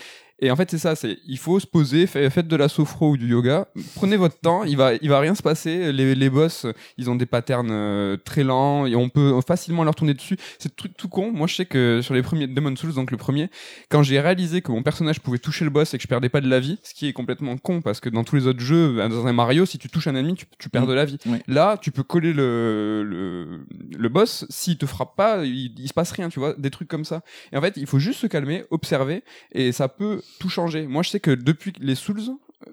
Et en fait c'est ça, c'est il faut se poser, fa- faites de la sophro ou du yoga, prenez votre temps, il va il va rien se passer. Les, les boss, ils ont des patterns euh, très lents et on peut facilement leur tourner dessus. C'est tout, tout con. Moi je sais que sur les premiers Demon's Souls, donc le premier, quand j'ai réalisé que mon personnage pouvait toucher le boss et que je perdais pas de la vie, ce qui est complètement con parce que dans tous les autres jeux, dans un Mario, si tu touches un ennemi, tu, tu perds Mm. de la vie. Oui. Là, tu peux coller le, le, le boss, s'il te frappe pas, il, il se passe rien, tu vois, des trucs comme ça. Et en fait, il faut juste se calmer, observer, et ça peut tout changer. Moi, je sais que depuis les Souls,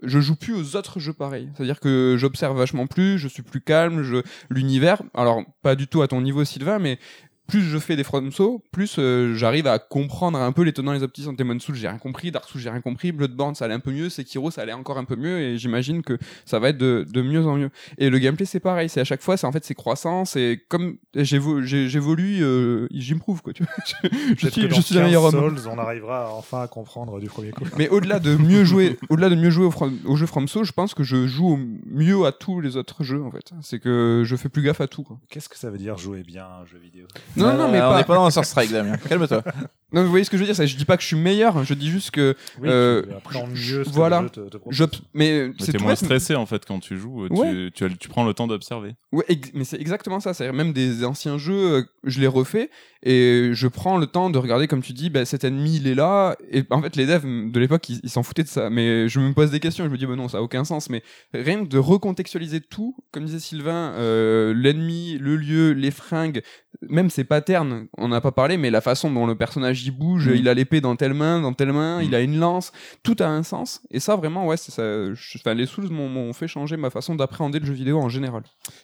je joue plus aux autres jeux pareils. C'est-à-dire que j'observe vachement plus, je suis plus calme, je l'univers. Alors pas du tout à ton niveau Sylvain, mais plus je fais des From So, plus euh, j'arrive à comprendre un peu les tenants et les aboutissants de Demon's Souls, j'ai rien compris, Dark Souls j'ai rien compris, Bloodborne ça allait un peu mieux, Sekiro ça allait encore un peu mieux et j'imagine que ça va être de, de mieux en mieux. Et le gameplay c'est pareil, c'est à chaque fois c'est en fait c'est croissant, c'est comme j'évolue, euh, j'improve quoi, tu vois. Je, suis je suis un 15 meilleur homme. Souls, on arrivera enfin à comprendre du premier coup. Mais au-delà de mieux jouer, au-delà de mieux jouer au, From- au jeu From So, je pense que je joue au mieux à tous les autres jeux en fait. C'est que je fais plus gaffe à tout. Qu'est-ce que ça veut dire jouer bien à un jeu vidéo? Non, non, mais Euh, on pas. n'est pas dans un Sur Strike, Damien. Calme-toi. Non, mais vous voyez ce que je veux dire. c'est- Je dis pas que je suis meilleur. Je dis juste que Oui, Euh, tu mieux ce que voilà. le jeu te, te propose. je. Mais Mais c'est t'es tout moins bête, mais- stressé en fait quand tu joues. Tu, Ouais. tu, as- tu prends le temps d'observer. Ouais, ex- mais c'est exactement ça. C'est même des anciens jeux, euh, je les refais et je prends le temps de regarder, comme tu dis, bah, cet ennemi il est là. Et en fait, les devs de l'époque ils ils s'en foutaient de ça. Mais je me pose des questions. Je me dis, bah non, ça a aucun sens. Mais rien que de recontextualiser tout, comme disait Sylvain, euh, l'ennemi, le lieu, les fringues, même ses patterns, on n'a pas parlé, mais la façon dont le personnage y bouge, Mm. il a l'épée dans telle main, dans telle main, Mm. il a une lance, tout a un sens. Et ça, vraiment, ouais, ça. je- les Souls m'ont fait changer ma façon d'appréhender le jeu vidéo en général.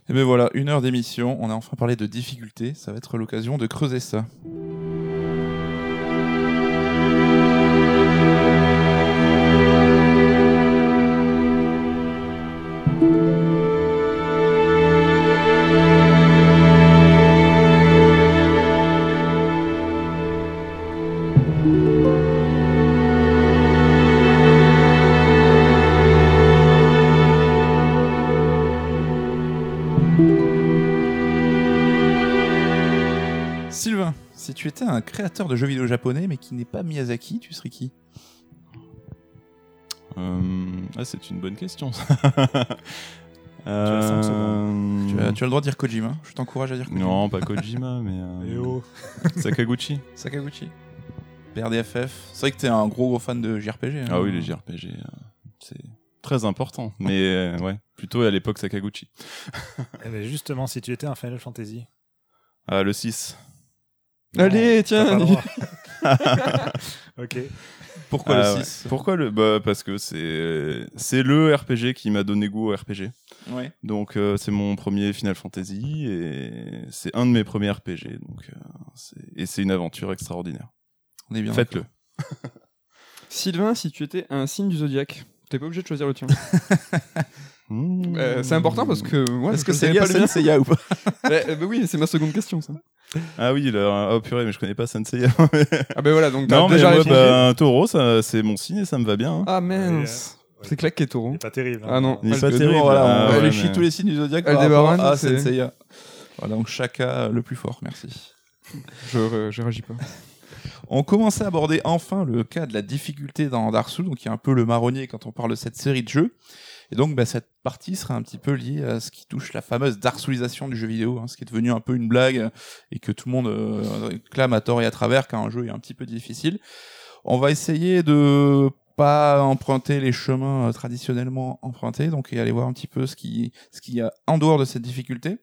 Et ben voilà, une heure d'émission. On a enfin parlé de difficultés. Ça va être l'occasion de creuser ça. Si tu étais un créateur de jeux vidéo japonais mais qui n'est pas Miyazaki, tu serais qui? Euh, ah, c'est une bonne question. ça. as cinq Euh, tu as, tu as le droit de dire Kojima. Je t'encourage à dire Kojima. Non, pas Kojima, mais Eh euh, oh. Sakaguchi. Sakaguchi. PRDFF. C'est vrai que t'es un gros gros fan de JRPG. hein. Ah oui, les JRPG, c'est très important. Mais euh, ouais, plutôt à l'époque Sakaguchi. Eh ben, justement, si tu étais un Final Fantasy. Ah, le 6. Allez, Non, tiens. t'as pas le droit. ok. Pourquoi Ah le ouais. 6 Pourquoi le bah parce que c'est c'est le RPG qui m'a donné goût au RPG. Ouais. Donc euh, c'est mon premier Final Fantasy et c'est un de mes premiers RPG donc euh, c'est- et c'est une aventure extraordinaire. On est bien. Faites-le. Sylvain, si tu étais un signe du zodiaque, t'es pas obligé de choisir le tien. Mmh. Euh, c'est important parce que Est-ce que c'est pas le. Senseiya ou pas? Bah, euh, bah oui, c'est ma seconde question ça. Ah oui, là, oh purée, mais je connais pas Sensei. Ah ben voilà, donc non, mais déjà moi, répondu. bah, un taureau, ça, c'est mon signe et ça me va bien. hein. Ah mince, Ouais, c'est claqué taureau. C'est pas terrible. hein. Ah non. Il est Ah, pas le- terrible. Voilà, Ah, on mais- tous les signes du zodiaque par Aldebaran, rapport à c'est- Senseiya. Voilà, donc chacun le plus fort, merci. Je, euh, je réagis pas. On commençait à aborder enfin le cas de la difficulté dans Dark Souls, donc qui est un peu le marronnier quand on parle de cette série de jeux. Et donc, bah, cette partie sera un petit peu liée à ce qui touche la fameuse Dark Soulisation du jeu vidéo, hein, ce qui est devenu un peu une blague et que tout le monde euh, clame à tort et à travers quand un jeu est un petit peu difficile. On va essayer de pas emprunter les chemins euh, traditionnellement empruntés, donc et aller voir un petit peu ce ce qu'il y a en dehors de cette difficulté.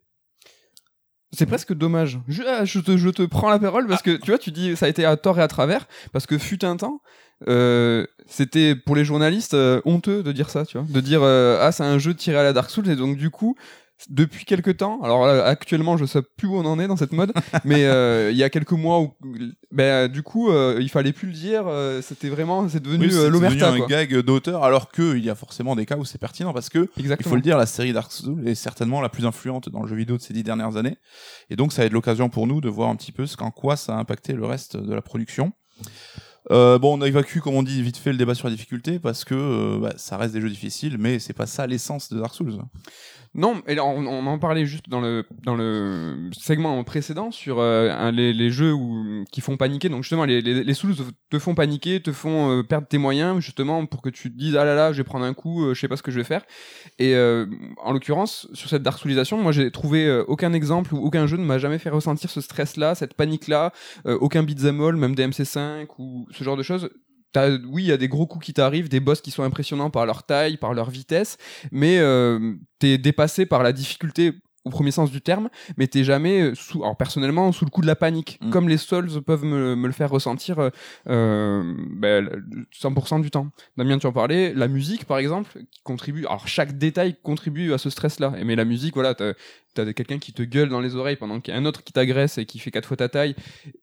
C'est presque dommage. Je, ah, je, te, je te prends la parole parce que tu vois, tu dis ça a été à tort et à travers parce que fut un temps, euh, c'était pour les journalistes euh, honteux de dire ça, tu vois, de dire euh, ah c'est un jeu tiré à la Dark Souls et donc du coup depuis quelques temps, alors là, actuellement je sais plus où on en est dans cette mode, mais euh, il y a quelques mois où ben, du coup euh, il fallait plus le dire, euh, c'était vraiment c'est devenu Oui, euh, c'est devenu l'omerta un gag d'auteur, alors que il y a forcément des cas où c'est pertinent parce que il faut le dire, la série Dark Souls est certainement la plus influente dans le jeu vidéo de ces dix dernières années, et donc ça va être l'occasion pour nous de voir un petit peu ce qu'en quoi ça a impacté le reste de la production. Euh, bon, on a évacué, comme on dit, vite fait le débat sur la difficulté parce que euh, bah, ça reste des jeux difficiles, mais c'est pas ça l'essence de Dark Souls. Non, et on, on en parlait juste dans le dans le segment précédent sur euh, les, jeux où, qui font paniquer. Donc justement, les, les, Souls te font paniquer, te font euh, perdre tes moyens, justement pour que tu te dises ah là là, je vais prendre un coup, euh, je sais pas ce que je vais faire. Et en l'occurrence, sur cette Dark Soulisation, moi j'ai trouvé aucun exemple ou aucun jeu ne m'a jamais fait ressentir ce stress-là, cette panique-là, aucun beat'em all, même des MC5 ou ce genre de choses. Oui, il y a des gros coups qui t'arrivent, des boss qui sont impressionnants par leur taille, par leur vitesse, mais euh, t'es dépassé par la difficulté au premier sens du terme, mais t'es jamais euh, sous, alors personnellement sous le coup de la panique, Mm. comme les Souls peuvent me, me le faire ressentir euh, euh, ben, 100% du temps. Damien, tu en parlais, la musique par exemple, qui contribue, alors chaque détail contribue à ce stress-là, mais la musique, voilà, t'as quelqu'un qui te gueule dans les oreilles pendant qu'il y a un autre qui t'agresse et qui fait quatre fois ta taille.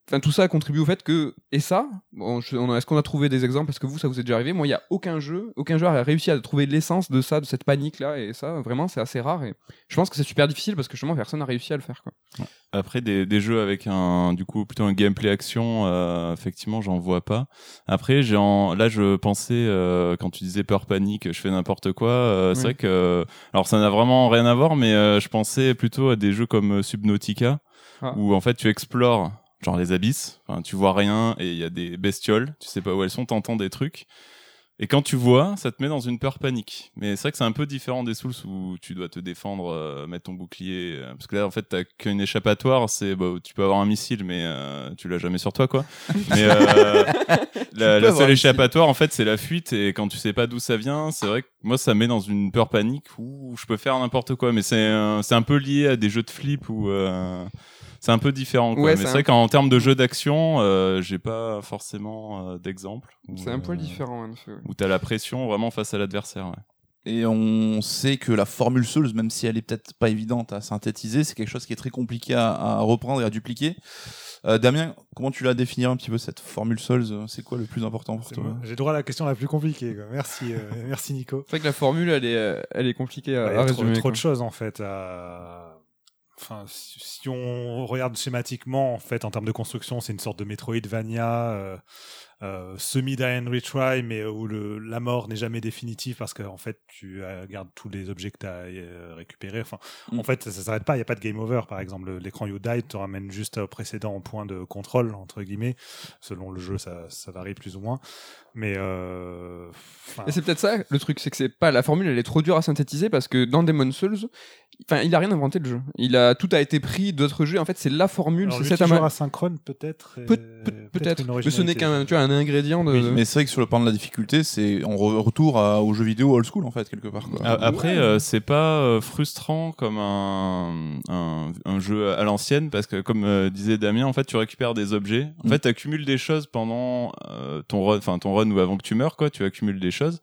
Enfin, tout ça contribue au fait que, et ça, est-ce qu'on a trouvé des exemples? Est-ce que vous, ça vous est déjà arrivé Moi, il y a aucun jeu, aucun joueur a réussi à trouver l'essence de ça, de cette panique-là, et ça, vraiment, c'est assez rare. Et je pense que c'est super difficile parce que justement, personne n'a réussi à le faire. Quoi. Après des, des jeux avec un du coup plutôt un gameplay action, euh, effectivement j'en vois pas. Après j'ai en là je pensais euh, quand tu disais peur panique, je fais n'importe quoi. euh, C'est vrai que alors ça n'a vraiment rien à voir, mais euh, je pensais plutôt à des jeux comme euh, Subnautica Ah. où en fait tu explores genre les abysses, tu vois rien et il y a des bestioles, tu sais pas où elles sont, t'entends des trucs. Et quand tu vois, ça te met dans une peur panique. Mais c'est vrai que c'est un peu différent des Souls où tu dois te défendre, euh, mettre ton bouclier. euh, parce que là, en fait, t'as qu'une échappatoire. C'est, bah, tu peux avoir un missile, mais euh, tu l'as jamais sur toi, quoi. mais euh, la, la seule échappatoire, en fait, c'est la fuite. Et quand tu sais pas d'où ça vient, c'est vrai que moi, ça me met dans une peur panique où je peux faire n'importe quoi. Mais c'est, c'est un peu lié à des jeux de flip où. C'est un peu différent, quoi. Ouais, mais c'est un- vrai qu'en termes de jeux d'action, euh, j'ai pas forcément euh, d'exemple. où, C'est un poil euh, différent, en ouais. où t'as la pression vraiment face à l'adversaire. Ouais. Et on sait que la formule Souls, même si elle est peut-être pas évidente à synthétiser, c'est quelque chose qui est très compliqué à, à reprendre et à dupliquer. Euh, Damien, comment tu l'as définir un petit peu cette formule Souls? C'est quoi le plus important pour C'est toi? J'ai droit à la question la plus compliquée. quoi. Merci, euh, merci Nico. C'est vrai que la formule, elle est, elle est compliquée à, Il y à a trop, résumer. trop quoi. de choses en fait. à- Enfin, si on regarde schématiquement, en fait, en termes de construction, c'est une sorte de Metroidvania, euh, euh, semi die and retry, mais où le, la mort n'est jamais définitive parce qu'en fait, tu euh, gardes tous les objets que tu as récupérés. Enfin, Mm. en fait, ça, ça s'arrête pas. Il n'y a pas de game over. Par exemple, Le- l'écran You Died te ramène juste au précédent point de contrôle entre guillemets. Selon le jeu, ça, ça varie plus ou moins. Mais euh, enfin, Et c'est peut-être ça le truc, c'est que c'est pas la formule, elle est trop dure à synthétiser parce que dans Demon Souls, enfin, il a rien inventé le jeu. Il a tout a été pris d'autres jeux. En fait, c'est la formule, c'est cette ama- asynchrone peut-être. Peut- peut- peut-être, mais ce n'est qu'un, tu vois, un ingrédient de. Oui, mais c'est vrai que sur le plan de la difficulté, c'est on re- retour à- au jeu vidéo old school en fait quelque part. Quoi. Après, euh, c'est pas euh, frustrant comme un, un, un jeu à l'ancienne parce que, comme euh, disait Damien, en fait, tu récupères des objets. En Mm. fait, tu accumules des choses pendant euh, ton run, enfin ton run ou avant que tu meurs, quoi. Tu accumules des choses.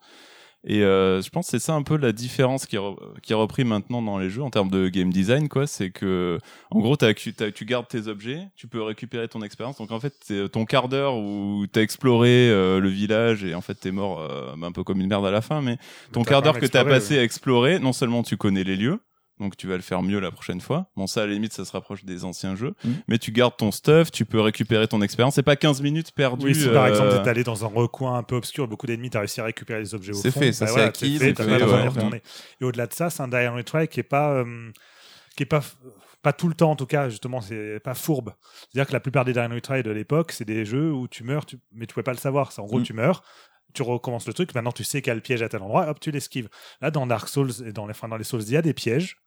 Et euh, je pense que c'est ça un peu la différence qui est, re- qui est repris maintenant dans les jeux en termes de game design, quoi. C'est que, en gros, tu gardes tes objets, tu peux récupérer ton expérience. Donc en fait, c'est ton quart d'heure où t'as exploré euh, le village et en fait t'es mort euh, bah, un peu comme une merde à la fin, mais ton quart d'heure que t'as passé à explorer, non seulement tu connais les lieux, donc tu vas le faire mieux la prochaine fois. Bon, ça, à la limite, ça se rapproche des anciens jeux. Mhm. Mais tu gardes ton stuff, tu peux récupérer ton expérience. C'est pas 15 minutes perdues. Oui, si par euh, exemple t'es allé dans un recoin un peu obscur, beaucoup d'ennemis, t'as réussi à récupérer les objets au C'est fond. fait, ça, bah c'est voilà, acquis, fait, c'est fait, ouais. Et au-delà de ça, c'est un and retry qui est pas, euh, qui est pas, pas tout le temps en tout cas, justement, c'est pas fourbe. C'est-à-dire que la plupart des die and retry de l'époque, c'est des jeux où tu meurs, tu... mais tu pouvais pas le savoir. C'est en gros, Mm. tu meurs. tu recommences le truc. Maintenant, tu sais quel piège à tel endroit, hop, tu l'esquives. Là, dans Dark Souls et dans les, enfin, dans les Souls, il y a des pièges.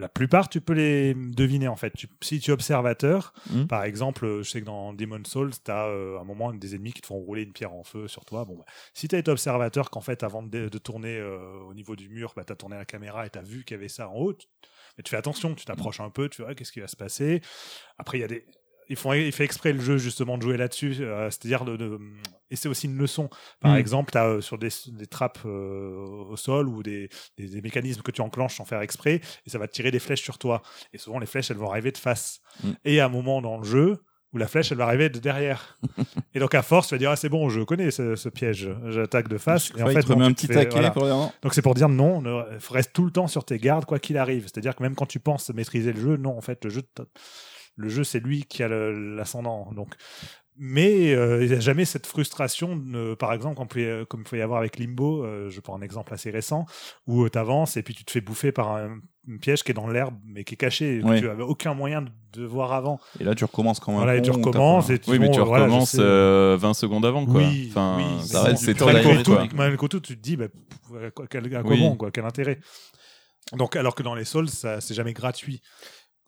La plupart, tu peux les deviner en fait. Tu- si tu es observateur, Mhm. par exemple, euh, je sais que dans Demon Souls, tu as un moment des ennemis qui te font rouler une pierre en feu sur toi. Bon, bah, si tu as été observateur, qu'en fait, avant de, de tourner euh, au niveau du mur, bah, tu as tourné la caméra et tu as vu qu'il y avait ça en haut, tu- mais tu fais attention, tu t'approches un peu, tu fais ouais, qu'est-ce qui va se passer? Après, il y a des. Ils font, il fait exprès le jeu justement de jouer là-dessus, euh, c'est-à-dire de, de- et c'est aussi une leçon. Par Mm. exemple, as sur des, des trappes euh, au sol ou des, des, des mécanismes que tu enclenches sans faire exprès, et ça va tirer des flèches sur toi. Et souvent, les flèches, elles vont arriver de face. Mm. Et à un moment dans le jeu où la flèche, elle va arriver de derrière. et donc, à force, tu vas dire, ah, c'est bon, je connais ce, ce piège, j'attaque de face. Et en fait, non, un tu petit fais- taquet voilà. pour. Donc c'est pour dire non, ne, reste tout le temps sur tes gardes quoi qu'il arrive. C'est-à-dire que même quand tu penses maîtriser le jeu, non, en fait, le jeu, le jeu c'est lui qui a l'ascendant. Donc, mais euh, il n'y a jamais cette frustration, de- par exemple, comme, peut- comme il faut y avoir avec Limbo, euh, je prends un exemple assez récent, où tu avances et puis tu te fais bouffer par un, un piège qui est dans l'herbe mais qui est caché, que Oui. tu n'avais aucun moyen de, de voir avant. Et là, tu recommences quand même. Voilà, et tu recommences. Et tu Oui, mais tu voilà, recommences sais. euh, 20 secondes avant, quoi. Oui, enfin, oui, ça mais reste, c'est malgré tout, tu te dis, bah, pff, quoi- quel- à quoi Oui. bon, quoi, quel intérêt donc, alors que dans les Souls, ça c'est jamais gratuit.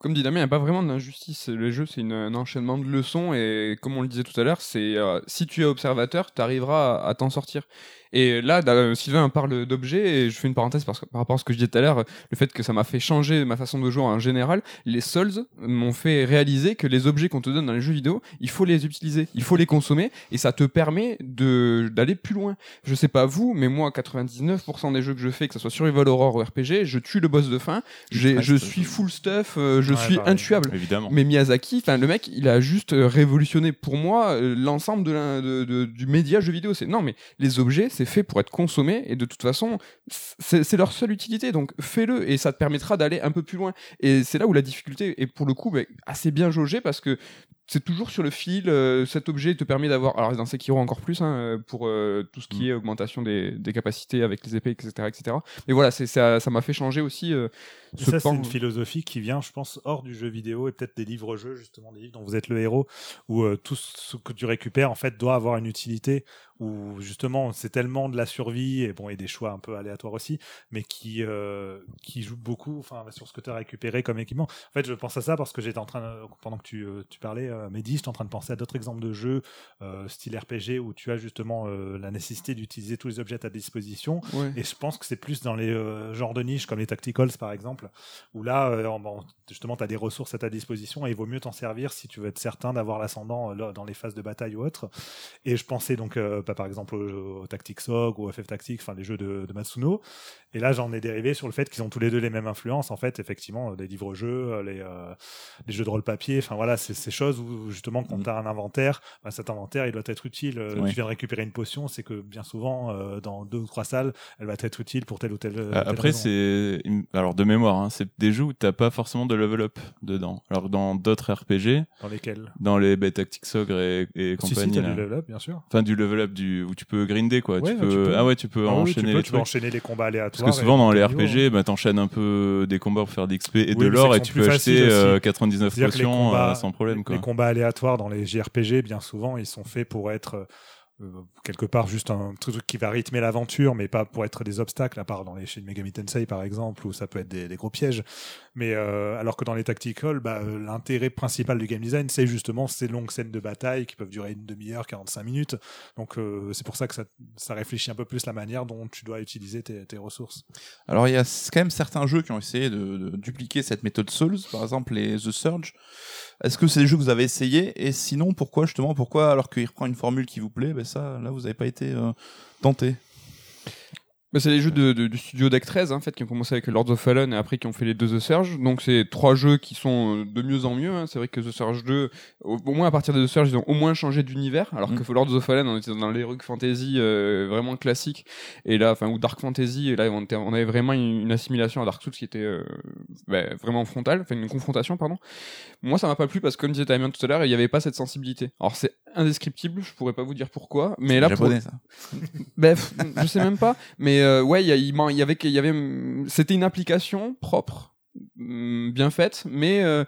Comme dit Damien, il n'y a pas vraiment d'injustice. Le jeu, c'est un enchaînement de leçons et comme on le disait tout à l'heure, c'est euh, si tu es observateur, tu arriveras à, à t'en sortir. Et là, da- Sylvain parle d'objets et je fais une parenthèse parce que, par rapport à ce que je disais tout à l'heure, le fait que ça m'a fait changer ma façon de jouer en général. Les Souls m'ont fait réaliser que les objets qu'on te donne dans les jeux vidéo, il faut les utiliser, il faut les consommer et ça te permet de d'aller plus loin. Je sais pas vous, mais moi, 99% des jeux que je fais, que ce soit Survival Horror ou RPG, je tue le boss de fin, je suis full stuff, euh, je Ouais, suis pareil. intuable. Évidemment. Mais Miyazaki, enfin le mec, il a juste euh, révolutionné pour moi euh, l'ensemble de la- de- de- du média jeu vidéo. C'est non, mais les objets, c'est fait pour être consommé et de toute façon, c'est c'est leur seule utilité. Donc fais-le et ça te permettra d'aller un peu plus loin. Et c'est là où la difficulté est pour le coup bah, assez bien jaugée parce que c'est toujours sur le fil. euh, cet objet te permet d'avoir, alors dans Sekiro encore plus hein, euh, pour euh, tout ce qui est augmentation des, des capacités avec les épées, etc., etc. Mais voilà, ça, ça m'a fait changer aussi. euh, ce ça, c'est une philosophie qui vient, je pense, hors du jeu vidéo et peut-être des livres-jeux, justement, des livres dont vous êtes le héros, où tout ce que tu récupères, en fait, doit avoir une utilité, où justement, c'est tellement de la survie, et bon, et des choix un peu aléatoires aussi, mais qui, euh, qui joue beaucoup enfin, sur ce que tu as récupéré comme équipement. En fait, je pense à ça parce que j'étais en train, de- pendant que tu, euh, tu parlais, euh, Mehdi, j'étais en train de penser à d'autres exemples de jeux, euh, style RPG, où tu as justement euh, la nécessité d'utiliser tous les objets à ta disposition, Ouais. et je pense que c'est plus dans les euh, genres de niche, comme les tacticals par exemple, où là, euh, justement, tu as des ressources à ta disposition et il vaut mieux t'en servir si tu veux être certain d'avoir l'ascendant euh, dans les phases de bataille ou autre. Et je pensais donc, euh, bah, par exemple, au, au Tactics ou FF Tactics, enfin les jeux de, de Matsuno. Et là, j'en ai dérivé sur le fait qu'ils ont tous les deux les mêmes influences. En fait, effectivement, les livres-jeux, euh, les, euh, les jeux de rôle papier, enfin voilà, c'est ces choses où justement, quand Mm. tu as un inventaire, bah, cet inventaire, il doit être utile. Euh, Ouais. Tu viens de récupérer une potion, c'est que bien souvent, euh, dans deux ou trois salles, elle va être utile pour telle ou telle. Euh, telle Après, c'est alors de mémoire, hein, c'est des jeux où t'as pas forcément de level up dedans. Alors dans d'autres RPG, Dans lesquels? dans les bah, Tactics Ogre et, et Si, si, compagnie, là. du level up, bien sûr. enfin du level up du où tu peux grinder quoi. Ouais, tu, bah, peux... tu peux. Ah ouais, tu peux Ah oui, enchaîner tu peux, les tu peux trucs. enchaîner les combats Parce aléatoires. que souvent dans les niveau, RPG, bah, t'enchaînes un peu des combats pour faire de l'XP et Oui, de l'or et tu peux acheter faciles euh, aussi. 99 C'est-à-dire que les potions combats- euh, sans problème Les quoi. combats aléatoires dans les JRPG, bien souvent, ils sont faits pour être euh, quelque part juste un truc qui va rythmer l'aventure, mais pas pour être des obstacles, à part dans les Shin Megami Tensei par exemple, où ça peut être des, des gros pièges. Mais euh, alors que dans les tactical, bah, euh, l'intérêt principal du game design, c'est justement ces longues scènes de bataille qui peuvent durer une demi-heure, 45 minutes. Donc euh, c'est pour ça que ça, ça réfléchit un peu plus la manière dont tu dois utiliser tes, tes ressources. Alors il y a quand même certains jeux qui ont essayé de, de dupliquer cette méthode Souls, par exemple les The Surge. Est-ce que c'est des jeux que vous avez essayé Et sinon, pourquoi justement Pourquoi alors qu'il reprend une formule qui vous plaît, ben ça, là vous n'avez pas été euh, tenté? Bah, c'est les jeux de, de- du studio Deck 13 hein, en fait, qui ont commencé avec Lords of Fallen et après qui ont fait les deux The Surge. Donc c'est trois jeux qui sont euh, de mieux en mieux. hein. C'est vrai que The Surge 2, au, au moins à partir de The Surge, ils ont au moins changé d'univers. Alors Mm. que Lords of Fallen, on était dans l'heroic fantasy euh, vraiment classique. Et là, enfin, ou Dark Fantasy, et là on, était- on avait vraiment une, une assimilation à Dark Souls qui était euh, bah, vraiment frontale, enfin une confrontation, pardon. Moi, ça m'a pas plu parce que comme disait Damien tout à l'heure, il n'y avait pas cette sensibilité. Alors c'est indescriptible, je pourrais pas vous dire pourquoi, mais là, pour, japonais ça. Bref, je sais même pas. Mais euh, ouais, il y, y avait, il y avait, hum, c'était une application propre, hum, bien faite, mais euh,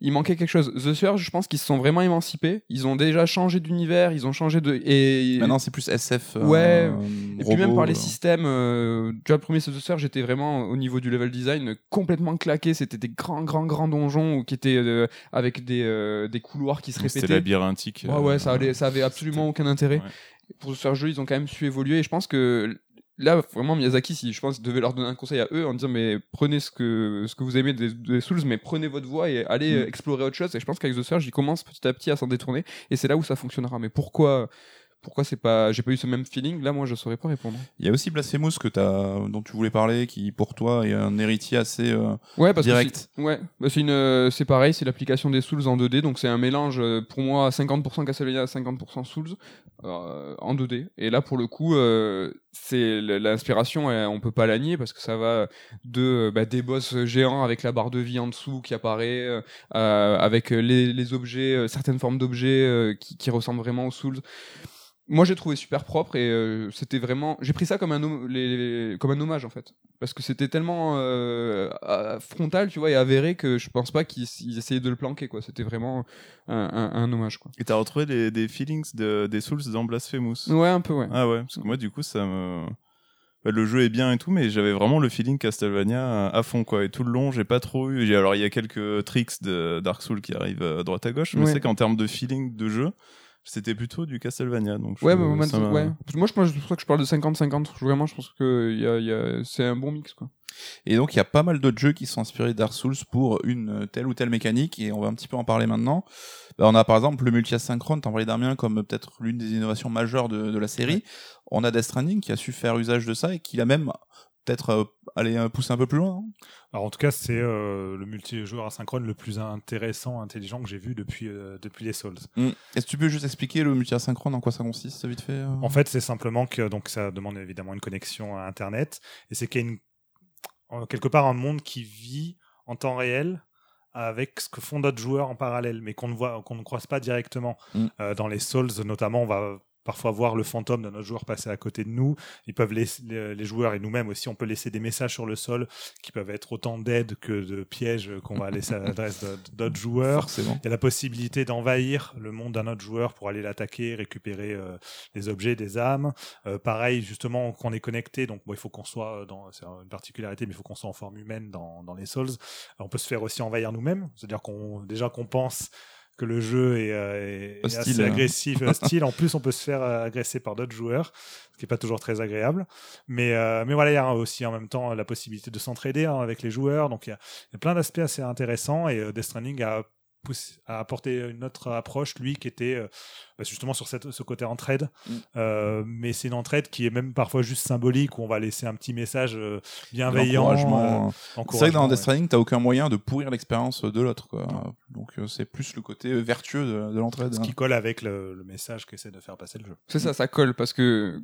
il manquait quelque chose. The Surge, je pense qu'ils se sont vraiment émancipés. Ils ont déjà changé d'univers, ils ont changé de. Et Maintenant, c'est plus SF. euh, Ouais. Et puis même par les euh. systèmes, euh, tu vois, le premier The Surge, j'étais vraiment au niveau du level design complètement claqué. C'était des grands, grands, grands donjons qui étaient euh, avec des, euh, des couloirs qui se C'était répétaient. labyrinthique. Ouais, ouais, ça, allait, ça avait absolument aucun intérêt. Ouais. Pour ce jeu, ils ont quand même su évoluer. Et je pense que là, vraiment, Miyazaki, si je pense, devait leur donner un conseil à eux en disant, mais prenez ce que, ce que vous aimez des, des Souls, mais prenez votre voie et allez Mm. explorer autre chose. Et je pense qu'avec The Surge, ils commencent petit à petit à s'en détourner. Et c'est là où ça fonctionnera. Mais pourquoi, pourquoi c'est pas, j'ai pas eu ce même feeling Là, moi, je saurais pas répondre. Il y a aussi Blasphemous que as, dont tu voulais parler, qui pour toi est un héritier assez euh, Ouais, parce direct. que ouais, bah, c'est une, euh, c'est pareil, c'est l'application des Souls en 2D, donc c'est un mélange euh, pour moi 50% Castlevania, 50% Souls euh, en 2D. Et là, pour le coup, euh, c'est l'inspiration, on peut pas la nier parce que ça va de bah, des boss géants avec la barre de vie en dessous qui apparaît, avec les, les objets, certaines formes d'objets qui, qui ressemblent vraiment aux Souls. Moi, j'ai trouvé super propre et euh, c'était vraiment. J'ai pris ça comme un, hom- les- les- comme un hommage en fait parce que c'était tellement euh, frontal, tu vois, et avéré que je pense pas qu'ils ils essayaient de le planquer, quoi. C'était vraiment un, un- un hommage, quoi. Et t'as retrouvé des, des feelings de, des Souls dans Blasphemous? Ouais, un peu, ouais. Ah ouais, parce que moi, du coup, ça me. bah, le jeu est bien et tout, mais j'avais vraiment le feeling Castlevania à fond, quoi. Et tout le long, j'ai pas trop eu. Alors, il y a quelques tricks de Dark Souls qui arrivent à droite à gauche, mais Ouais. c'est qu'en termes de feeling de jeu, c'était plutôt du Castlevania. Donc je- Ouais, mais moi, ouais. Que moi, je pense que je parle de 50-50. Vraiment, je pense que y a, il y a- c'est un bon mix, quoi. Et donc, il y a pas mal d'autres jeux qui sont inspirés de Dark Souls pour une telle ou telle mécanique, et on va un petit peu en parler maintenant. Bah, on a par exemple le multi-asynchrone, t'en parlais Damien, comme peut-être l'une des innovations majeures de, de la série. On a Death Stranding qui a su faire usage de ça et qui a même peut-être euh, aller pousser un peu plus loin. Alors en tout cas, c'est euh, le multijoueur asynchrone le plus intéressant, intelligent que j'ai vu depuis, euh, depuis les Souls. Mm. Est-ce que tu peux juste expliquer le multi-asynchrone, en quoi ça consiste, vite fait euh? En fait, c'est simplement que donc ça demande évidemment une connexion à Internet, et c'est qu'il y a une, quelque part un monde qui vit en temps réel avec ce que font d'autres joueurs en parallèle, mais qu'on ne voit, qu'on ne croise pas directement. Mm. Euh, dans les Souls, notamment, on va parfois voir le fantôme de notre joueur passer à côté de nous. Ils peuvent laisser, les, joueurs et nous-mêmes aussi, on peut laisser des messages sur le sol qui peuvent être autant d'aide que de pièges qu'on va laisser à l'adresse d'autres joueurs. Forcément. Il y a la possibilité d'envahir le monde d'un autre joueur pour aller l'attaquer, récupérer euh, des objets, des âmes. Euh, pareil, justement, qu'on est connecté, donc bon, il faut qu'on soit dans, c'est une particularité, mais il faut qu'on soit en forme humaine dans, dans les Souls. On peut se faire aussi envahir nous-mêmes, c'est-à-dire qu'on déjà qu'on pense que le jeu est, euh, est- Hostile, assez hein. agressif hostile. en plus, on peut se faire euh, agresser par d'autres joueurs, ce qui est pas toujours très agréable. Mais, euh, mais voilà, il y a aussi en même temps la possibilité de s'entraider hein, avec les joueurs. Donc il y y a plein d'aspects assez intéressants et euh, Death Stranding a poussé- a apporté une autre approche, lui, qui était euh, bah, justement sur cette, ce côté entraide. Mm. Euh, mais c'est une entraide qui est même parfois juste symbolique, où on va laisser un petit message euh, bienveillant. Euh, C'est vrai que dans Death ouais. Stranding, t'as aucun moyen de pourrir l'expérience de l'autre. Donc euh, c'est plus le côté vertueux de, de l'entraide. Ce hein. qui colle avec le, le message qu'essaie de faire passer le jeu. C'est ça, ça colle parce que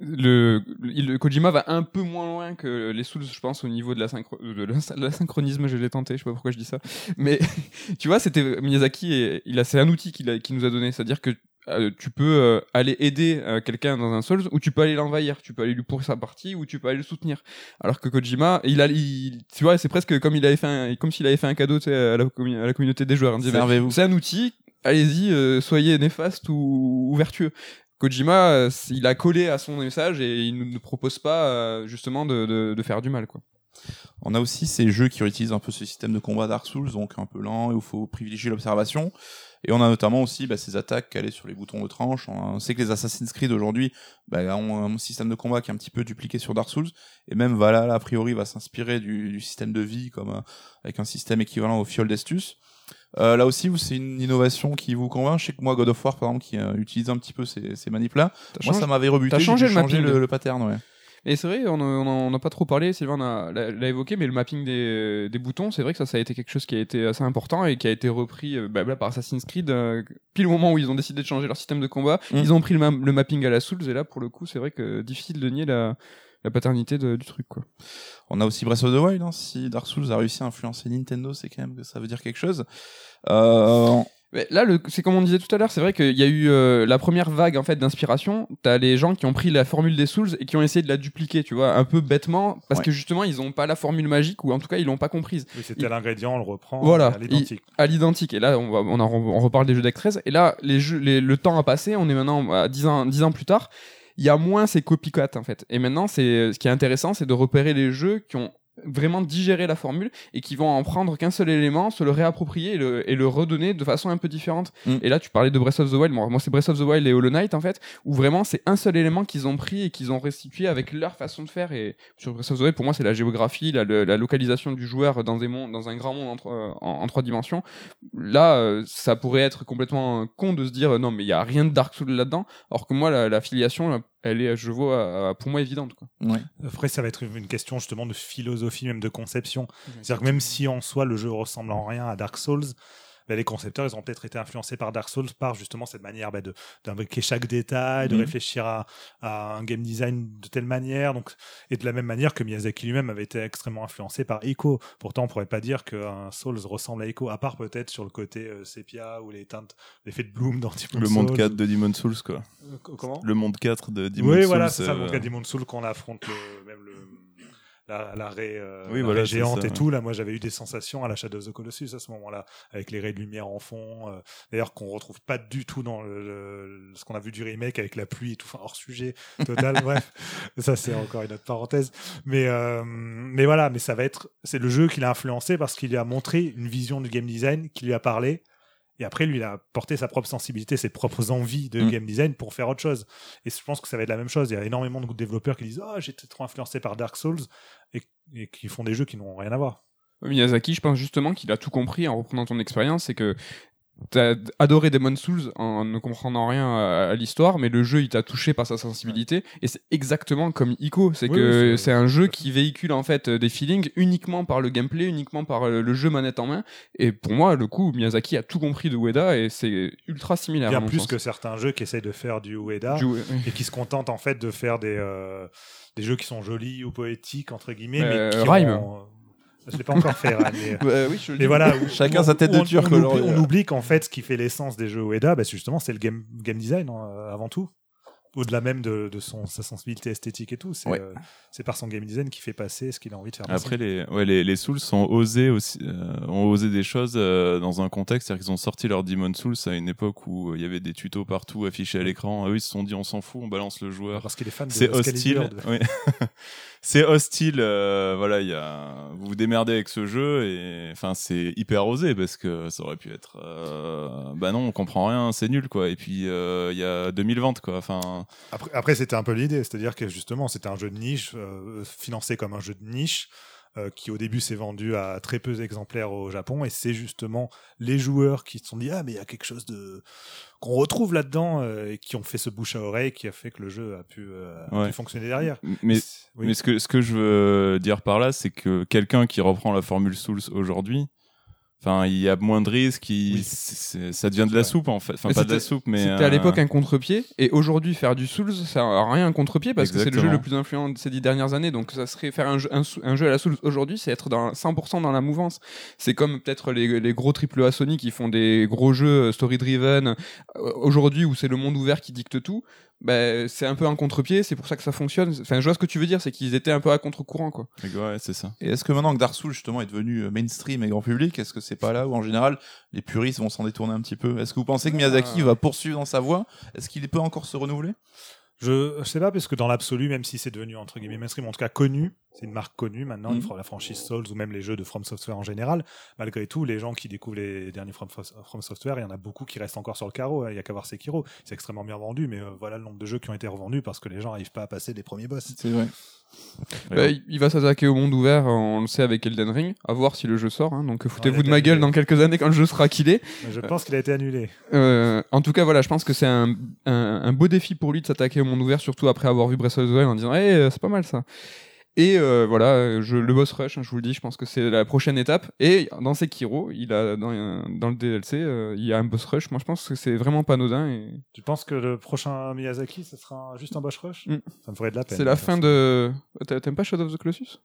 le, le Kojima va un peu moins loin que les Souls, je pense, au niveau de la, synchro- de la- de la synchronisme. Je l'ai tenté, je sais pas pourquoi je dis ça, mais tu vois, c'était Miyazaki et il a c'est un outil qu'il a- qu'il nous a donné, c'est-à-dire que euh, tu peux euh, aller aider euh, quelqu'un dans un Souls ou tu peux aller l'envahir, tu peux aller lui pourrir sa partie ou tu peux aller le soutenir. Alors que Kojima, il a, il- tu vois, c'est presque comme il avait fait, un- comme s'il avait fait un cadeau tu sais, à la, commu- à la communauté des joueurs. Servez-vous. c'est un outil, allez-y, euh, soyez néfaste ou, ou vertueux. Kojima, euh, il a collé à son message et il ne propose pas euh, justement de, faire du mal. On a aussi ces jeux qui utilisent un peu ce système de combat Dark Souls, donc un peu lent, et où il faut privilégier l'observation. Et on a notamment aussi bah, ces attaques calées sur les boutons de tranche. On sait que les Assassin's Creed aujourd'hui bah, ont un système de combat qui est un petit peu dupliqué sur Dark Souls. Et même Valhalla, a priori, va s'inspirer du, du système de vie, comme euh, avec un système équivalent au Fiol d'Estus. Euh, là aussi, c'est une innovation qui vous convainc. Je sais que moi, God of War, par exemple, qui euh, utilise un petit peu ces, ces manipes-là, T'as moi, changé- ça m'avait rebuté. t'as changé dû le le, pattern, ouais. Et c'est vrai, on n'a pas trop parlé, Sylvain a- l'a évoqué, mais le mapping des, des boutons, c'est vrai que ça, ça a été quelque chose qui a été assez important et qui a été repris euh, bah, par Assassin's Creed. euh, pile au moment où ils ont décidé de changer leur système de combat, Mm. ils ont pris le, ma- le mapping à la Souls et là, pour le coup, c'est vrai que difficile de nier la, la paternité de- du truc. Quoi. On a aussi Breath of the Wild. hein. Si Dark Souls a réussi à influencer Nintendo, c'est quand même que ça veut dire quelque chose. Euh, Mais là, c'est comme on disait tout à l'heure, c'est vrai qu'il y a eu euh, la première vague en fait d'inspiration. T'as les gens qui ont pris la formule des Souls et qui ont essayé de la dupliquer, tu vois, un peu bêtement, parce Ouais. que justement ils ont pas la formule magique ou en tout cas ils l'ont pas comprise Oui, c'est tel ingrédient, on le reprend Voilà. à l'identique. à l'identique. Et là, on, va, on, en- on reparle des jeux 13. Et là, les jeux, les- le temps a passé. On est maintenant à 10 ans, 10 ans plus tard. Il y a moins ces copycats en fait. Et maintenant, c'est ce qui est intéressant, c'est de repérer les jeux qui ont vraiment digéré la formule et qui vont en prendre qu'un seul élément, se le réapproprier et le, et le redonner de façon un peu différente. Mm. Et là, tu parlais de Breath of the Wild. Moi, moi, c'est Breath of the Wild et Hollow Knight en fait, où vraiment c'est un seul élément qu'ils ont pris et qu'ils ont restitué avec leur façon de faire. Et sur Breath of the Wild, pour moi, c'est la géographie, la, la localisation du joueur dans des mondes, dans un grand monde en, trois- en- en trois dimensions. Là, euh, ça pourrait être complètement euh, con de se dire euh, non, mais il y a rien de Dark Souls là-dedans. Alors que moi, la, la filiation, elle est, je vois, pour moi évidente. Quoi. Ouais. Après, ça va être une question justement de philosophie, même de conception. C'est-à-dire que même si en soi le jeu ressemble en rien à Dark Souls, bah, les concepteurs, ils ont peut-être été influencés par Dark Souls par justement cette manière bah, de d'imbriquer chaque détail, de Mhm. réfléchir à, à un game design de telle manière, donc et de la même manière que Miyazaki lui-même avait été extrêmement influencé par Echo. Pourtant, on pourrait pas dire qu'un Souls ressemble à Echo, à part peut-être sur le côté euh, sépia ou les teintes, l'effet de Bloom dans Demon's Le monde Souls. 4 de Demon's Souls, quoi. Euh, Comment? Le monde 4 de Demon's oui, Souls. voilà, c'est ça, euh, le cas Demon's Souls qu'on affronte le, même le, la, la raie, euh, Oui, la voilà, raie c'est géante ça, et ouais. tout. Là, moi, j'avais eu des sensations à la Shadow of the Colossus à ce moment-là, avec les raies de lumière en fond. euh, D'ailleurs, qu'on retrouve pas du tout dans le, le- ce qu'on a vu du remake avec la pluie et tout, enfin, hors sujet total. bref, ça, c'est encore une autre parenthèse. Mais, euh, mais voilà, mais ça va être, c'est le jeu qui l'a influencé parce qu'il lui a montré une vision du game design qui lui a parlé. Et après, lui, il a porté sa propre sensibilité, ses propres envies de Mm. game design pour faire autre chose. Et je pense que ça va être la même chose. Il y a énormément de développeurs qui disent Ah, j'étais trop influencé par Dark Souls et, et qui font des jeux qui n'ont rien à voir. Miyazaki, je pense justement qu'il a tout compris en reprenant ton expérience, c'est que t'as adoré Demon's Souls en ne comprenant rien à, à l'histoire, mais le jeu il t'a touché par sa sensibilité, et c'est exactement comme Ico, c'est Oui, que oui, c'est- un jeu qui véhicule en fait des feelings uniquement par le gameplay, uniquement par euh, le jeu manette en main, et pour moi le coup Miyazaki a tout compris de Ueda et c'est ultra similaire. à Bien plus sens. que certains jeux qui essayent de faire du Ueda et qui se contentent en fait de faire des, euh, des jeux qui sont jolis ou poétiques, entre guillemets. Euh, mais qui Rhyme. ont- Je l'ai pas encore fait, Rhyme. mais- Ouais, oui, je Mais voilà, où- Chacun où sa tête on- de turc On, oublie, on oublie qu'en fait, ce qui fait l'essence des jeux Ueda, bah, c'est justement, c'est le game, game design hein, avant tout. Au-delà même de, de son, sa sensibilité esthétique et tout, c'est Ouais. euh, par son game design qu'il fait passer ce qu'il a envie de faire passer. Après, les, ouais, les, les Souls ont osé aussi, euh, ont osé des choses euh, dans un contexte, c'est-à-dire qu'ils ont sorti leur Demon's Souls à une époque où euh, il y avait des tutos partout affichés à l'écran. Eux, ils se sont dit, on s'en fout, on balance le joueur. parce qu'il est fan de C'est hostile. De- oui. c'est hostile. euh, voilà, il y a, vous vous démerdez avec ce jeu et enfin c'est hyper osé parce que ça aurait pu être. euh, bah non, on comprend rien, c'est nul quoi. Et puis euh, il y a 2000 ventes quoi. Enfin, Après, après, c'était un peu l'idée, c'est-à-dire que justement, c'était un jeu de niche, euh, financé comme un jeu de niche, euh, qui au début s'est vendu à très peu d'exemplaires au Japon, et c'est justement les joueurs qui se sont dit ah mais il y a quelque chose de qu'on retrouve là-dedans euh, et qui ont fait ce bouche à oreille qui a fait que le jeu a pu, euh, a pu fonctionner derrière. mais Oui. Mais ce que, ce que je veux dire par là, c'est que quelqu'un qui reprend la formule Souls aujourd'hui, enfin, il y a moins de risques, il- Oui. ça devient de la soupe en fait. Enfin, Mais pas de la c'était- soupe, mais. C'était à euh, l'époque un contre-pied, et aujourd'hui faire du Souls, ça n'a rien un contre-pied parce que c'est le jeu le plus influent de ces dix dernières années. Donc ça serait faire un jeu, un, sou- un jeu à la Souls aujourd'hui, c'est être dans 100% dans la mouvance. C'est comme peut-être les, les gros triple A Sony qui font des gros jeux story-driven euh, aujourd'hui où c'est le monde ouvert qui dicte tout. Ben, c'est un peu un contre-pied, c'est pour ça que ça fonctionne. Enfin, je vois ce que tu veux dire, c'est qu'ils étaient un peu à contre-courant, quoi. Ouais, c'est ça. Et est-ce que maintenant que Dark Souls justement est devenu euh, mainstream et grand public, est-ce que c'est pas là où en général les puristes vont s'en détourner un petit peu? Est-ce que vous pensez que Miyazaki Euh. va poursuivre dans sa voie? Est-ce qu'il peut encore se renouveler? Je, je sais pas, parce que dans l'absolu, même si c'est devenu entre guillemets mainstream, en tout cas connu, c'est une marque connue maintenant, fra- la franchise Souls ou même les jeux de From Software en général, malgré tout, les gens qui découvrent les derniers From, From Software, il y en a beaucoup qui restent encore sur le carreau. hein. Il y a qu'à voir Sekiro, c'est extrêmement bien vendu, mais euh, voilà le nombre de jeux qui ont été revendus parce que les gens n'arrivent pas à passer les premiers boss. C'est vrai. Ben, il- va s'attaquer au monde ouvert, on le sait avec Elden Ring, à voir si le jeu sort. hein. donc foutez-vous de ma gueule dans quelques années quand le jeu sera killé. Je pense qu'il a été annulé. Euh, en tout cas, voilà, je pense que c'est un, un, un beau défi pour lui de s'attaquer au monde ouvert, surtout après avoir vu Breath of the Wild en disant, hey, euh, c'est pas mal ça. Et euh, voilà, je, le boss rush, hein, je vous le dis, je pense que c'est la prochaine étape. Et dans Sekiro, il a dans, dans le DLC, euh, il y a un boss rush. Moi, je pense que c'est vraiment pas anodin. Et Tu penses que le prochain Miyazaki, ce sera un- juste un boss rush? Mm. Ça me ferait de la peine. c'est la fin de. T'a- T'aimes pas Shadow of the Colossus?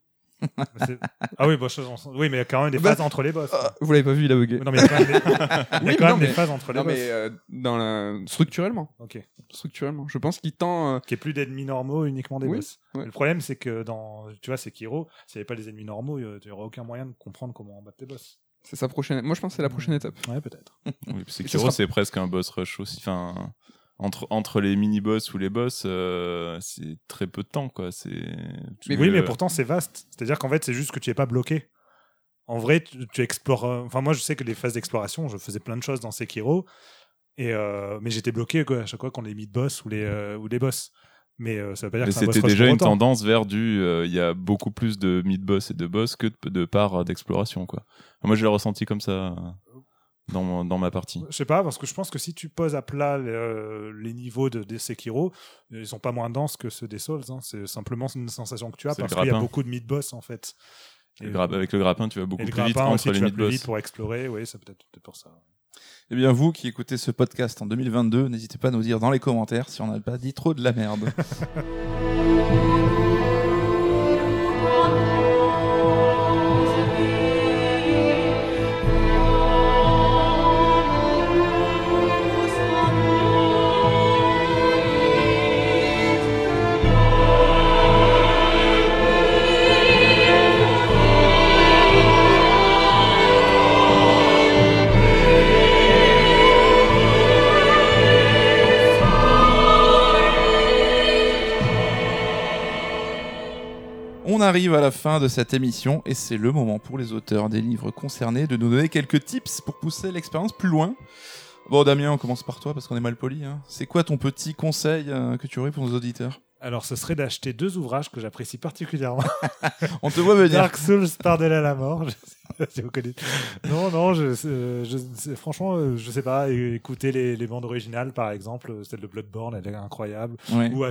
Ah oui, bah, je- on- oui, mais il y a quand même des Bah, phases entre les boss. Vous l'avez pas vu, il a bugué. Non, mais il y a quand même des, Oui, quand non, même des phases entre les Non, boss. mais euh, dans la... structurellement. Ok. Structurellement. Je pense qu'il tend. euh, Qu'il n'y ait plus d'ennemis normaux, uniquement des Oui, boss. ouais. Le problème, c'est que dans, tu vois, Sekiro, s'il n'y avait pas les ennemis normaux, il n'y aurait aucun moyen de comprendre comment battre les boss. C'est sa prochaine. Moi, je pense que c'est la prochaine étape. Ouais, peut-être. Oui, parce que ce Sekiro, sera- c'est presque un boss rush aussi. Enfin, entre, entre les mini-boss ou les boss, euh, c'est très peu de temps, quoi. C'est, oui, mais euh, pourtant, c'est vaste. C'est-à-dire qu'en fait, c'est juste que tu n'es pas bloqué. En vrai, tu, tu explores. euh, Enfin, moi, je sais que les phases d'exploration, je faisais plein de choses dans Sekiro. Et euh, mais j'étais bloqué quoi, à chaque fois qu'on les mid-boss ou les, euh, ou les boss. Mais euh, ça veut pas dire Mais c'est boss c'était déjà une autant. tendance vers du. Il y a beaucoup plus de mid-boss et de boss que de, de parts d'exploration, quoi. Moi, je l'ai ressenti comme ça dans, ma partie. Je sais pas, parce que je pense que si tu poses à plat les, euh, les niveaux de, des Sekiro, ils sont pas moins denses que ceux des Souls. hein. C'est simplement une sensation que tu as parce qu'il y a grappin. beaucoup de mid-boss en fait. Et- avec le grappin, tu vas beaucoup plus vite grappin aussi, entre les vas plus mid-boss. vite pour explorer. Oui, c'est peut-être peut-être pour ça. Eh bien, vous qui écoutez ce podcast en 2022, n'hésitez pas à nous dire dans les commentaires si on n'a pas dit trop de la merde. arrive à la fin de cette émission et c'est le moment pour les auteurs des livres concernés de nous donner quelques tips pour pousser l'expérience plus loin. Bon Damien, on commence par toi parce qu'on est mal poli. hein. C'est quoi ton petit conseil euh, que tu aurais pour nos auditeurs? Alors, ce serait d'acheter deux ouvrages que j'apprécie particulièrement. On te voit venir. Dark Souls par-delà la mort. Je sais pas si vous connaissez. Non, non, je, euh, je, franchement, euh, je sais pas. Écouter les, les bandes originales, par exemple, celle de Bloodborne, elle est incroyable. Ouais. Ou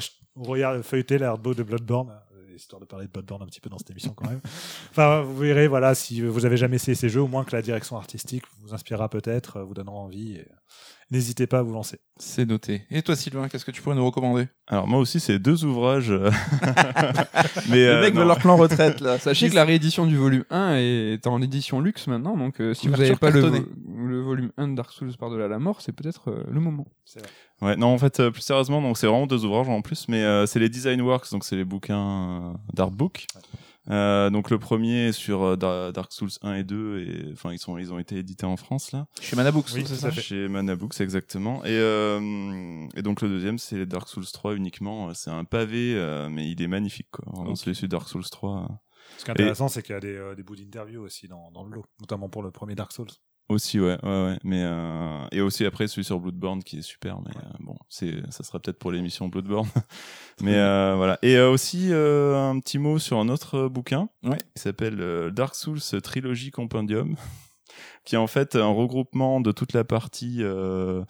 regarde, feuilleter l'hardbeau de Bloodborne, histoire de parler de Bloodborne un petit peu dans cette émission quand même. enfin, vous verrez, voilà, si vous avez jamais essayé ces jeux, au moins que la direction artistique vous inspirera peut-être, vous donnera envie. N'hésitez pas à vous lancer. C'est noté. Et toi Sylvain, qu'est-ce que tu pourrais nous recommander? Alors, moi aussi, c'est deux ouvrages. euh, mais, Les euh, mecs non. veulent leur plan retraite là. Sachez que la réédition du volume 1 est en édition luxe maintenant, donc euh, si vous n'avez pas le, vo- le volume 1 de Dark Souls par-delà la mort, c'est peut-être euh, le moment. C'est vrai. Ouais, non, en fait, euh, plus sérieusement, donc c'est vraiment deux ouvrages en plus, mais euh, c'est les Design Works, donc c'est les bouquins euh, d'artbook. Euh, donc le premier est sur euh, Dar- Dark Souls 1 et 2, et enfin ils sont ils ont été édités en France là, Chez Manabooks, Oui, c'est ça fait. chez Manabooks exactement. Et euh, et donc le deuxième c'est Dark Souls 3 uniquement. C'est un pavé, euh, mais il est magnifique quoi. Vraiment Ok. celui de Dark Souls 3. euh, Ce qui est intéressant, c'est qu'il y a des, euh, des bouts d'interview aussi dans, dans le lot, notamment pour le premier Dark Souls. Aussi, ouais, ouais, ouais. Mais euh, et aussi après celui sur Bloodborne qui est super, mais euh, bon, c'est ça sera peut-être pour l'émission Bloodborne. mais euh, voilà. Et euh, aussi euh, un petit mot sur un autre bouquin Ouais. qui s'appelle Dark Souls Trilogy Compendium, qui est en fait un regroupement de toute la partie euh,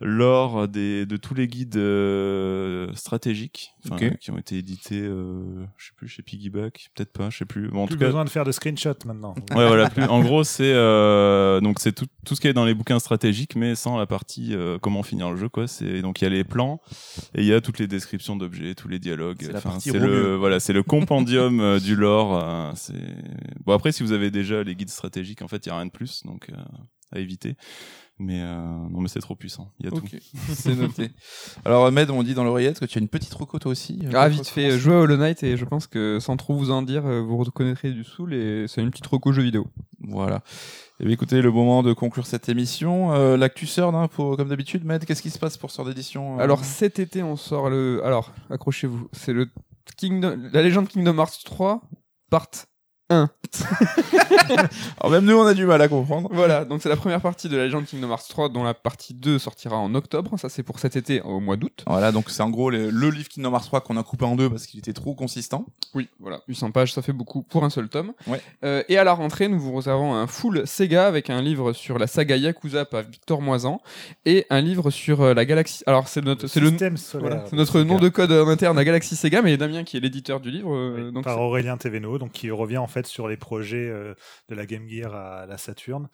lore des de tous les guides euh, stratégiques, qui ont été édités, euh, je sais plus, chez Piggyback, peut-être pas, je sais plus. Bon, en Plus tout cas, besoin de faire de screenshots maintenant. Ouais, voilà. Plus, en gros, c'est euh, donc c'est tout, tout ce qui est dans les bouquins stratégiques, mais sans la partie euh, comment finir le jeu, quoi. C'est donc il y a les plans et il y a toutes les descriptions d'objets, tous les dialogues. C'est Enfin, le voilà, c'est le compendium euh, du lore. euh, c'est bon après, si vous avez déjà les guides stratégiques, en fait, il y a rien de plus, donc euh, à éviter. Mais euh, non, mais c'est trop puissant. Il y a tout. C'est noté. Alors Ahmed, on dit dans l'oreillette que tu as une petite roco toi aussi. Ah, vite fait, jouez à Hollow Knight et je pense que sans trop vous en dire, euh, vous reconnaîtrez du soul et c'est une petite reco jeu vidéo. Voilà. Eh bien, écoutez, le moment de conclure cette émission. Euh, L'actu hein, comme d'habitude, Med, qu'est-ce qui se passe pour Sord d'édition euh Alors cet été, on sort le. Alors, accrochez-vous, c'est le Kingdom... la légende Kingdom Hearts 3, part 1. Alors, même nous, on a du mal à comprendre. Voilà, donc c'est la première partie de la légende Kingdom Hearts 3, dont la partie 2 sortira en octobre. Ça, c'est pour cet été, au mois d'août. Voilà, donc c'est en gros le, le livre Kingdom Hearts 3 qu'on a coupé en deux parce qu'il était trop consistant. Oui, voilà, 800 pages, ça fait beaucoup pour un seul tome. Ouais. Euh, et à la rentrée, nous vous réservons un full Sega avec un livre sur la saga Yakuza par Victor Moisan et un livre sur euh, la galaxie. Alors, c'est notre, c'est le, système solaire. voilà, c'est notre nom de code en interne à Galaxy Sega, mais Damien qui est l'éditeur du livre. euh, Oui, donc par c'est- Aurélien Thévenot, donc qui revient en fait sur les projets euh, de la Game Gear à la Saturn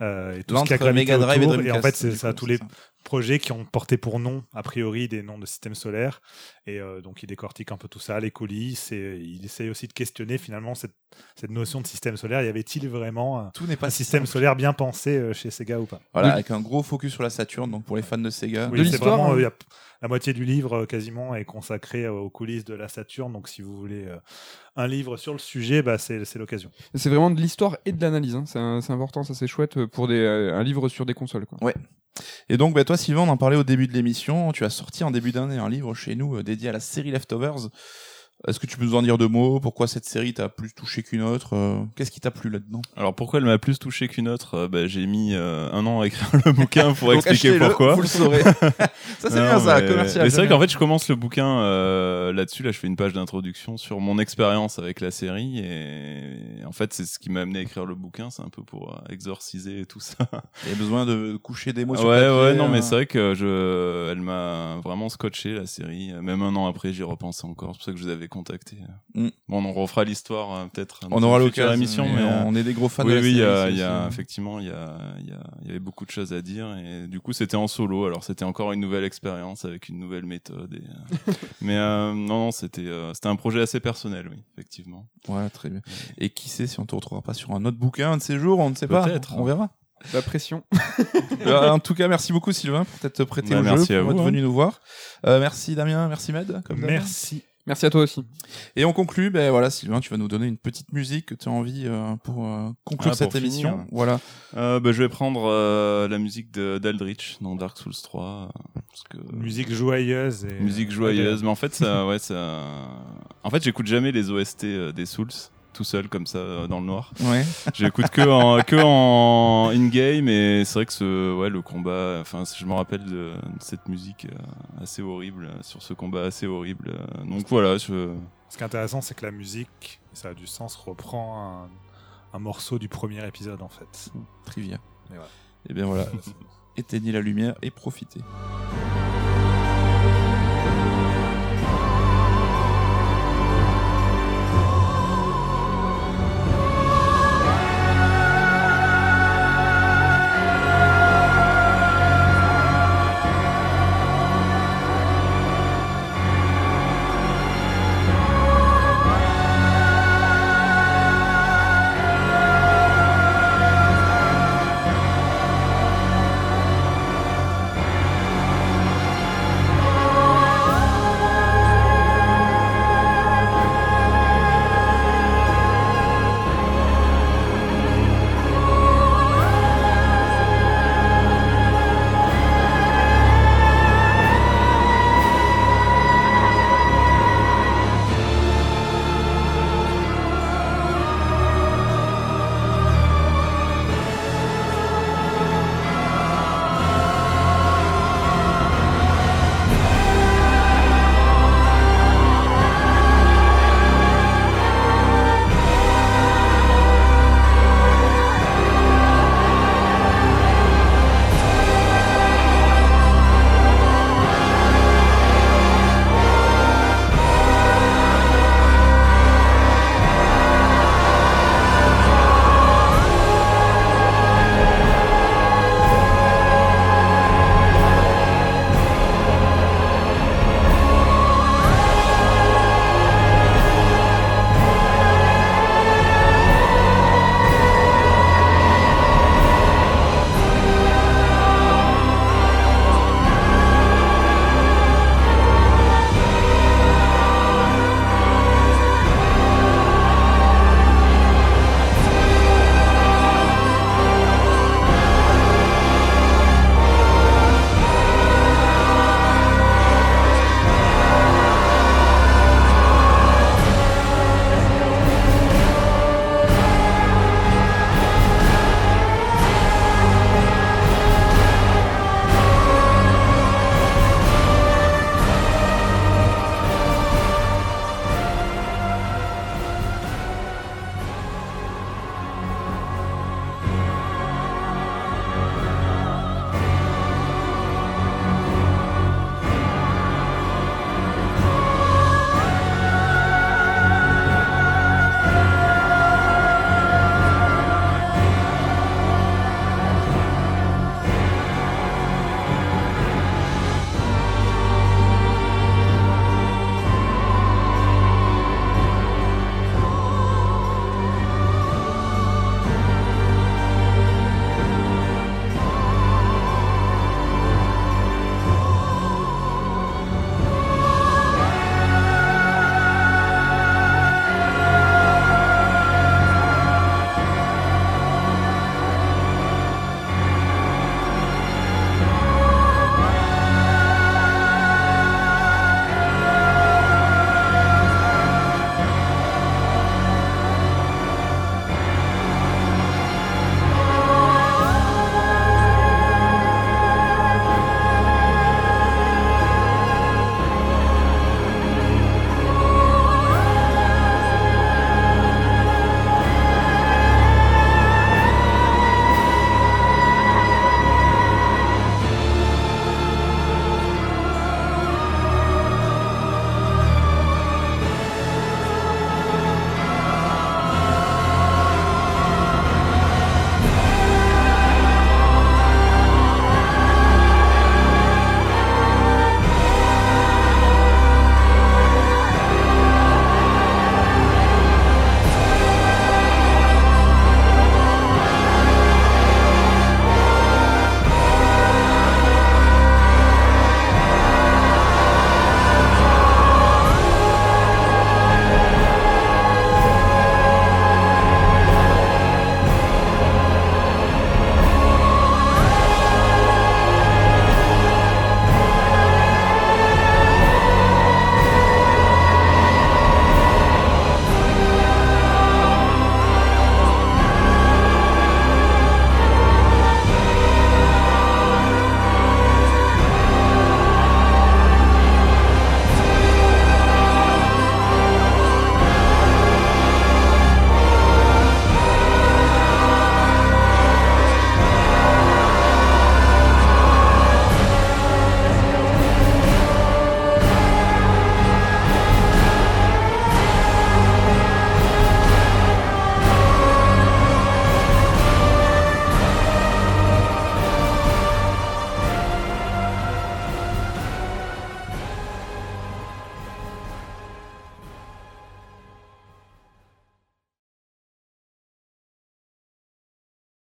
euh, et tout ce qui a Mega Drive et autour. Dreamcast. en fait, c'est ça, coup, tous les ça. projets qui ont porté pour nom, a priori, des noms de systèmes solaires. Et euh, donc, il décortique un peu tout ça, les coulisses, et il essaye aussi de questionner finalement cette, cette notion de système solaire. Y avait-il vraiment un, Tout n'est pas un si système simple. solaire bien pensé euh, chez Sega ou pas? Voilà, avec un gros focus sur la Saturne, donc pour les fans de Sega. Oui, De c'est l'histoire, la moitié du livre euh, quasiment est consacré euh, aux coulisses de la Saturne. Donc, si vous voulez euh, un livre sur le sujet, bah, c'est l'occasion. C'est vraiment de l'histoire et de l'analyse. hein. C'est important, ça c'est chouette pour des, un livre sur des consoles. Quoi. Et donc, bah, toi, Sylvain, on en parlait au début de l'émission. Tu as sorti en début d'année un livre chez nous dédié à la série Leftovers. Est-ce que tu peux nous en dire deux mots? Pourquoi cette série t'a plus touché qu'une autre? Euh, Qu'est-ce qui t'a plu là-dedans? Alors pourquoi elle m'a plus touché qu'une autre? Euh, bah, J'ai mis euh, un an à écrire le bouquin pour Donc, expliquer pourquoi. Vous le saurez. ça, c'est bien ça, mais- commercial. Mais c'est vrai qu'en fait, je commence le bouquin euh, là-dessus. Là, je fais une page d'introduction sur mon expérience avec la série. Et en fait, c'est ce qui m'a amené à écrire le bouquin. C'est un peu pour euh, exorciser tout ça. Il y a besoin de coucher des mots ouais, sur papier, ouais, non, mais hein. c'est vrai que je, elle m'a vraiment scotché la série. Même un an après, j'y repense encore. C'est pour ça que je vous avais contacté. Mm. Bon, on refera l'histoire euh, peut-être. dans On aura l'occasion. mais mais. euh, on est des gros fans oui, de la oui, il y a, y effectivement, il y, a, il y, a, il y avait beaucoup de choses à dire et du coup, c'était en solo. Alors, c'était encore une nouvelle expérience avec une nouvelle méthode. Et, euh, mais euh, non, non, c'était euh, c'était un projet assez personnel, oui, effectivement. Ouais, très bien. Et qui sait si on te retrouvera pas sur un autre bouquin un de ces jours, on ne sait pas. Peut-être. On verra. La pression. Euh, en tout cas, merci beaucoup Sylvain pour t'être prêté Bah, au merci jeu, à pour vous, être hein. venu nous voir. Euh, merci Damien, merci Med. Comme. Merci. Merci à toi aussi. Et on conclut, ben voilà Sylvain, tu vas nous donner une petite musique que tu as envie euh, pour euh, conclure Ah, cette pour émission. finir. Voilà. Euh, bah, je vais prendre euh, la musique de- d'Aldrich dans Dark Souls 3. euh, Parce que, Musique joyeuse. Et, musique joyeuse. Mais en fait, ça, ouais, ça. En fait, j'écoute jamais les OST euh, des Souls tout seul comme ça euh, dans le noir. Ouais. J'écoute que en que en in game et c'est vrai que ce ouais le combat enfin je me rappelle de, de cette musique euh, assez horrible sur ce combat assez horrible donc voilà je Ce qui est intéressant, c'est que la musique, ça a du sens, reprend un, un morceau du premier épisode en fait. Trivia. Et. Et bien voilà. Éteignez la lumière et profitez.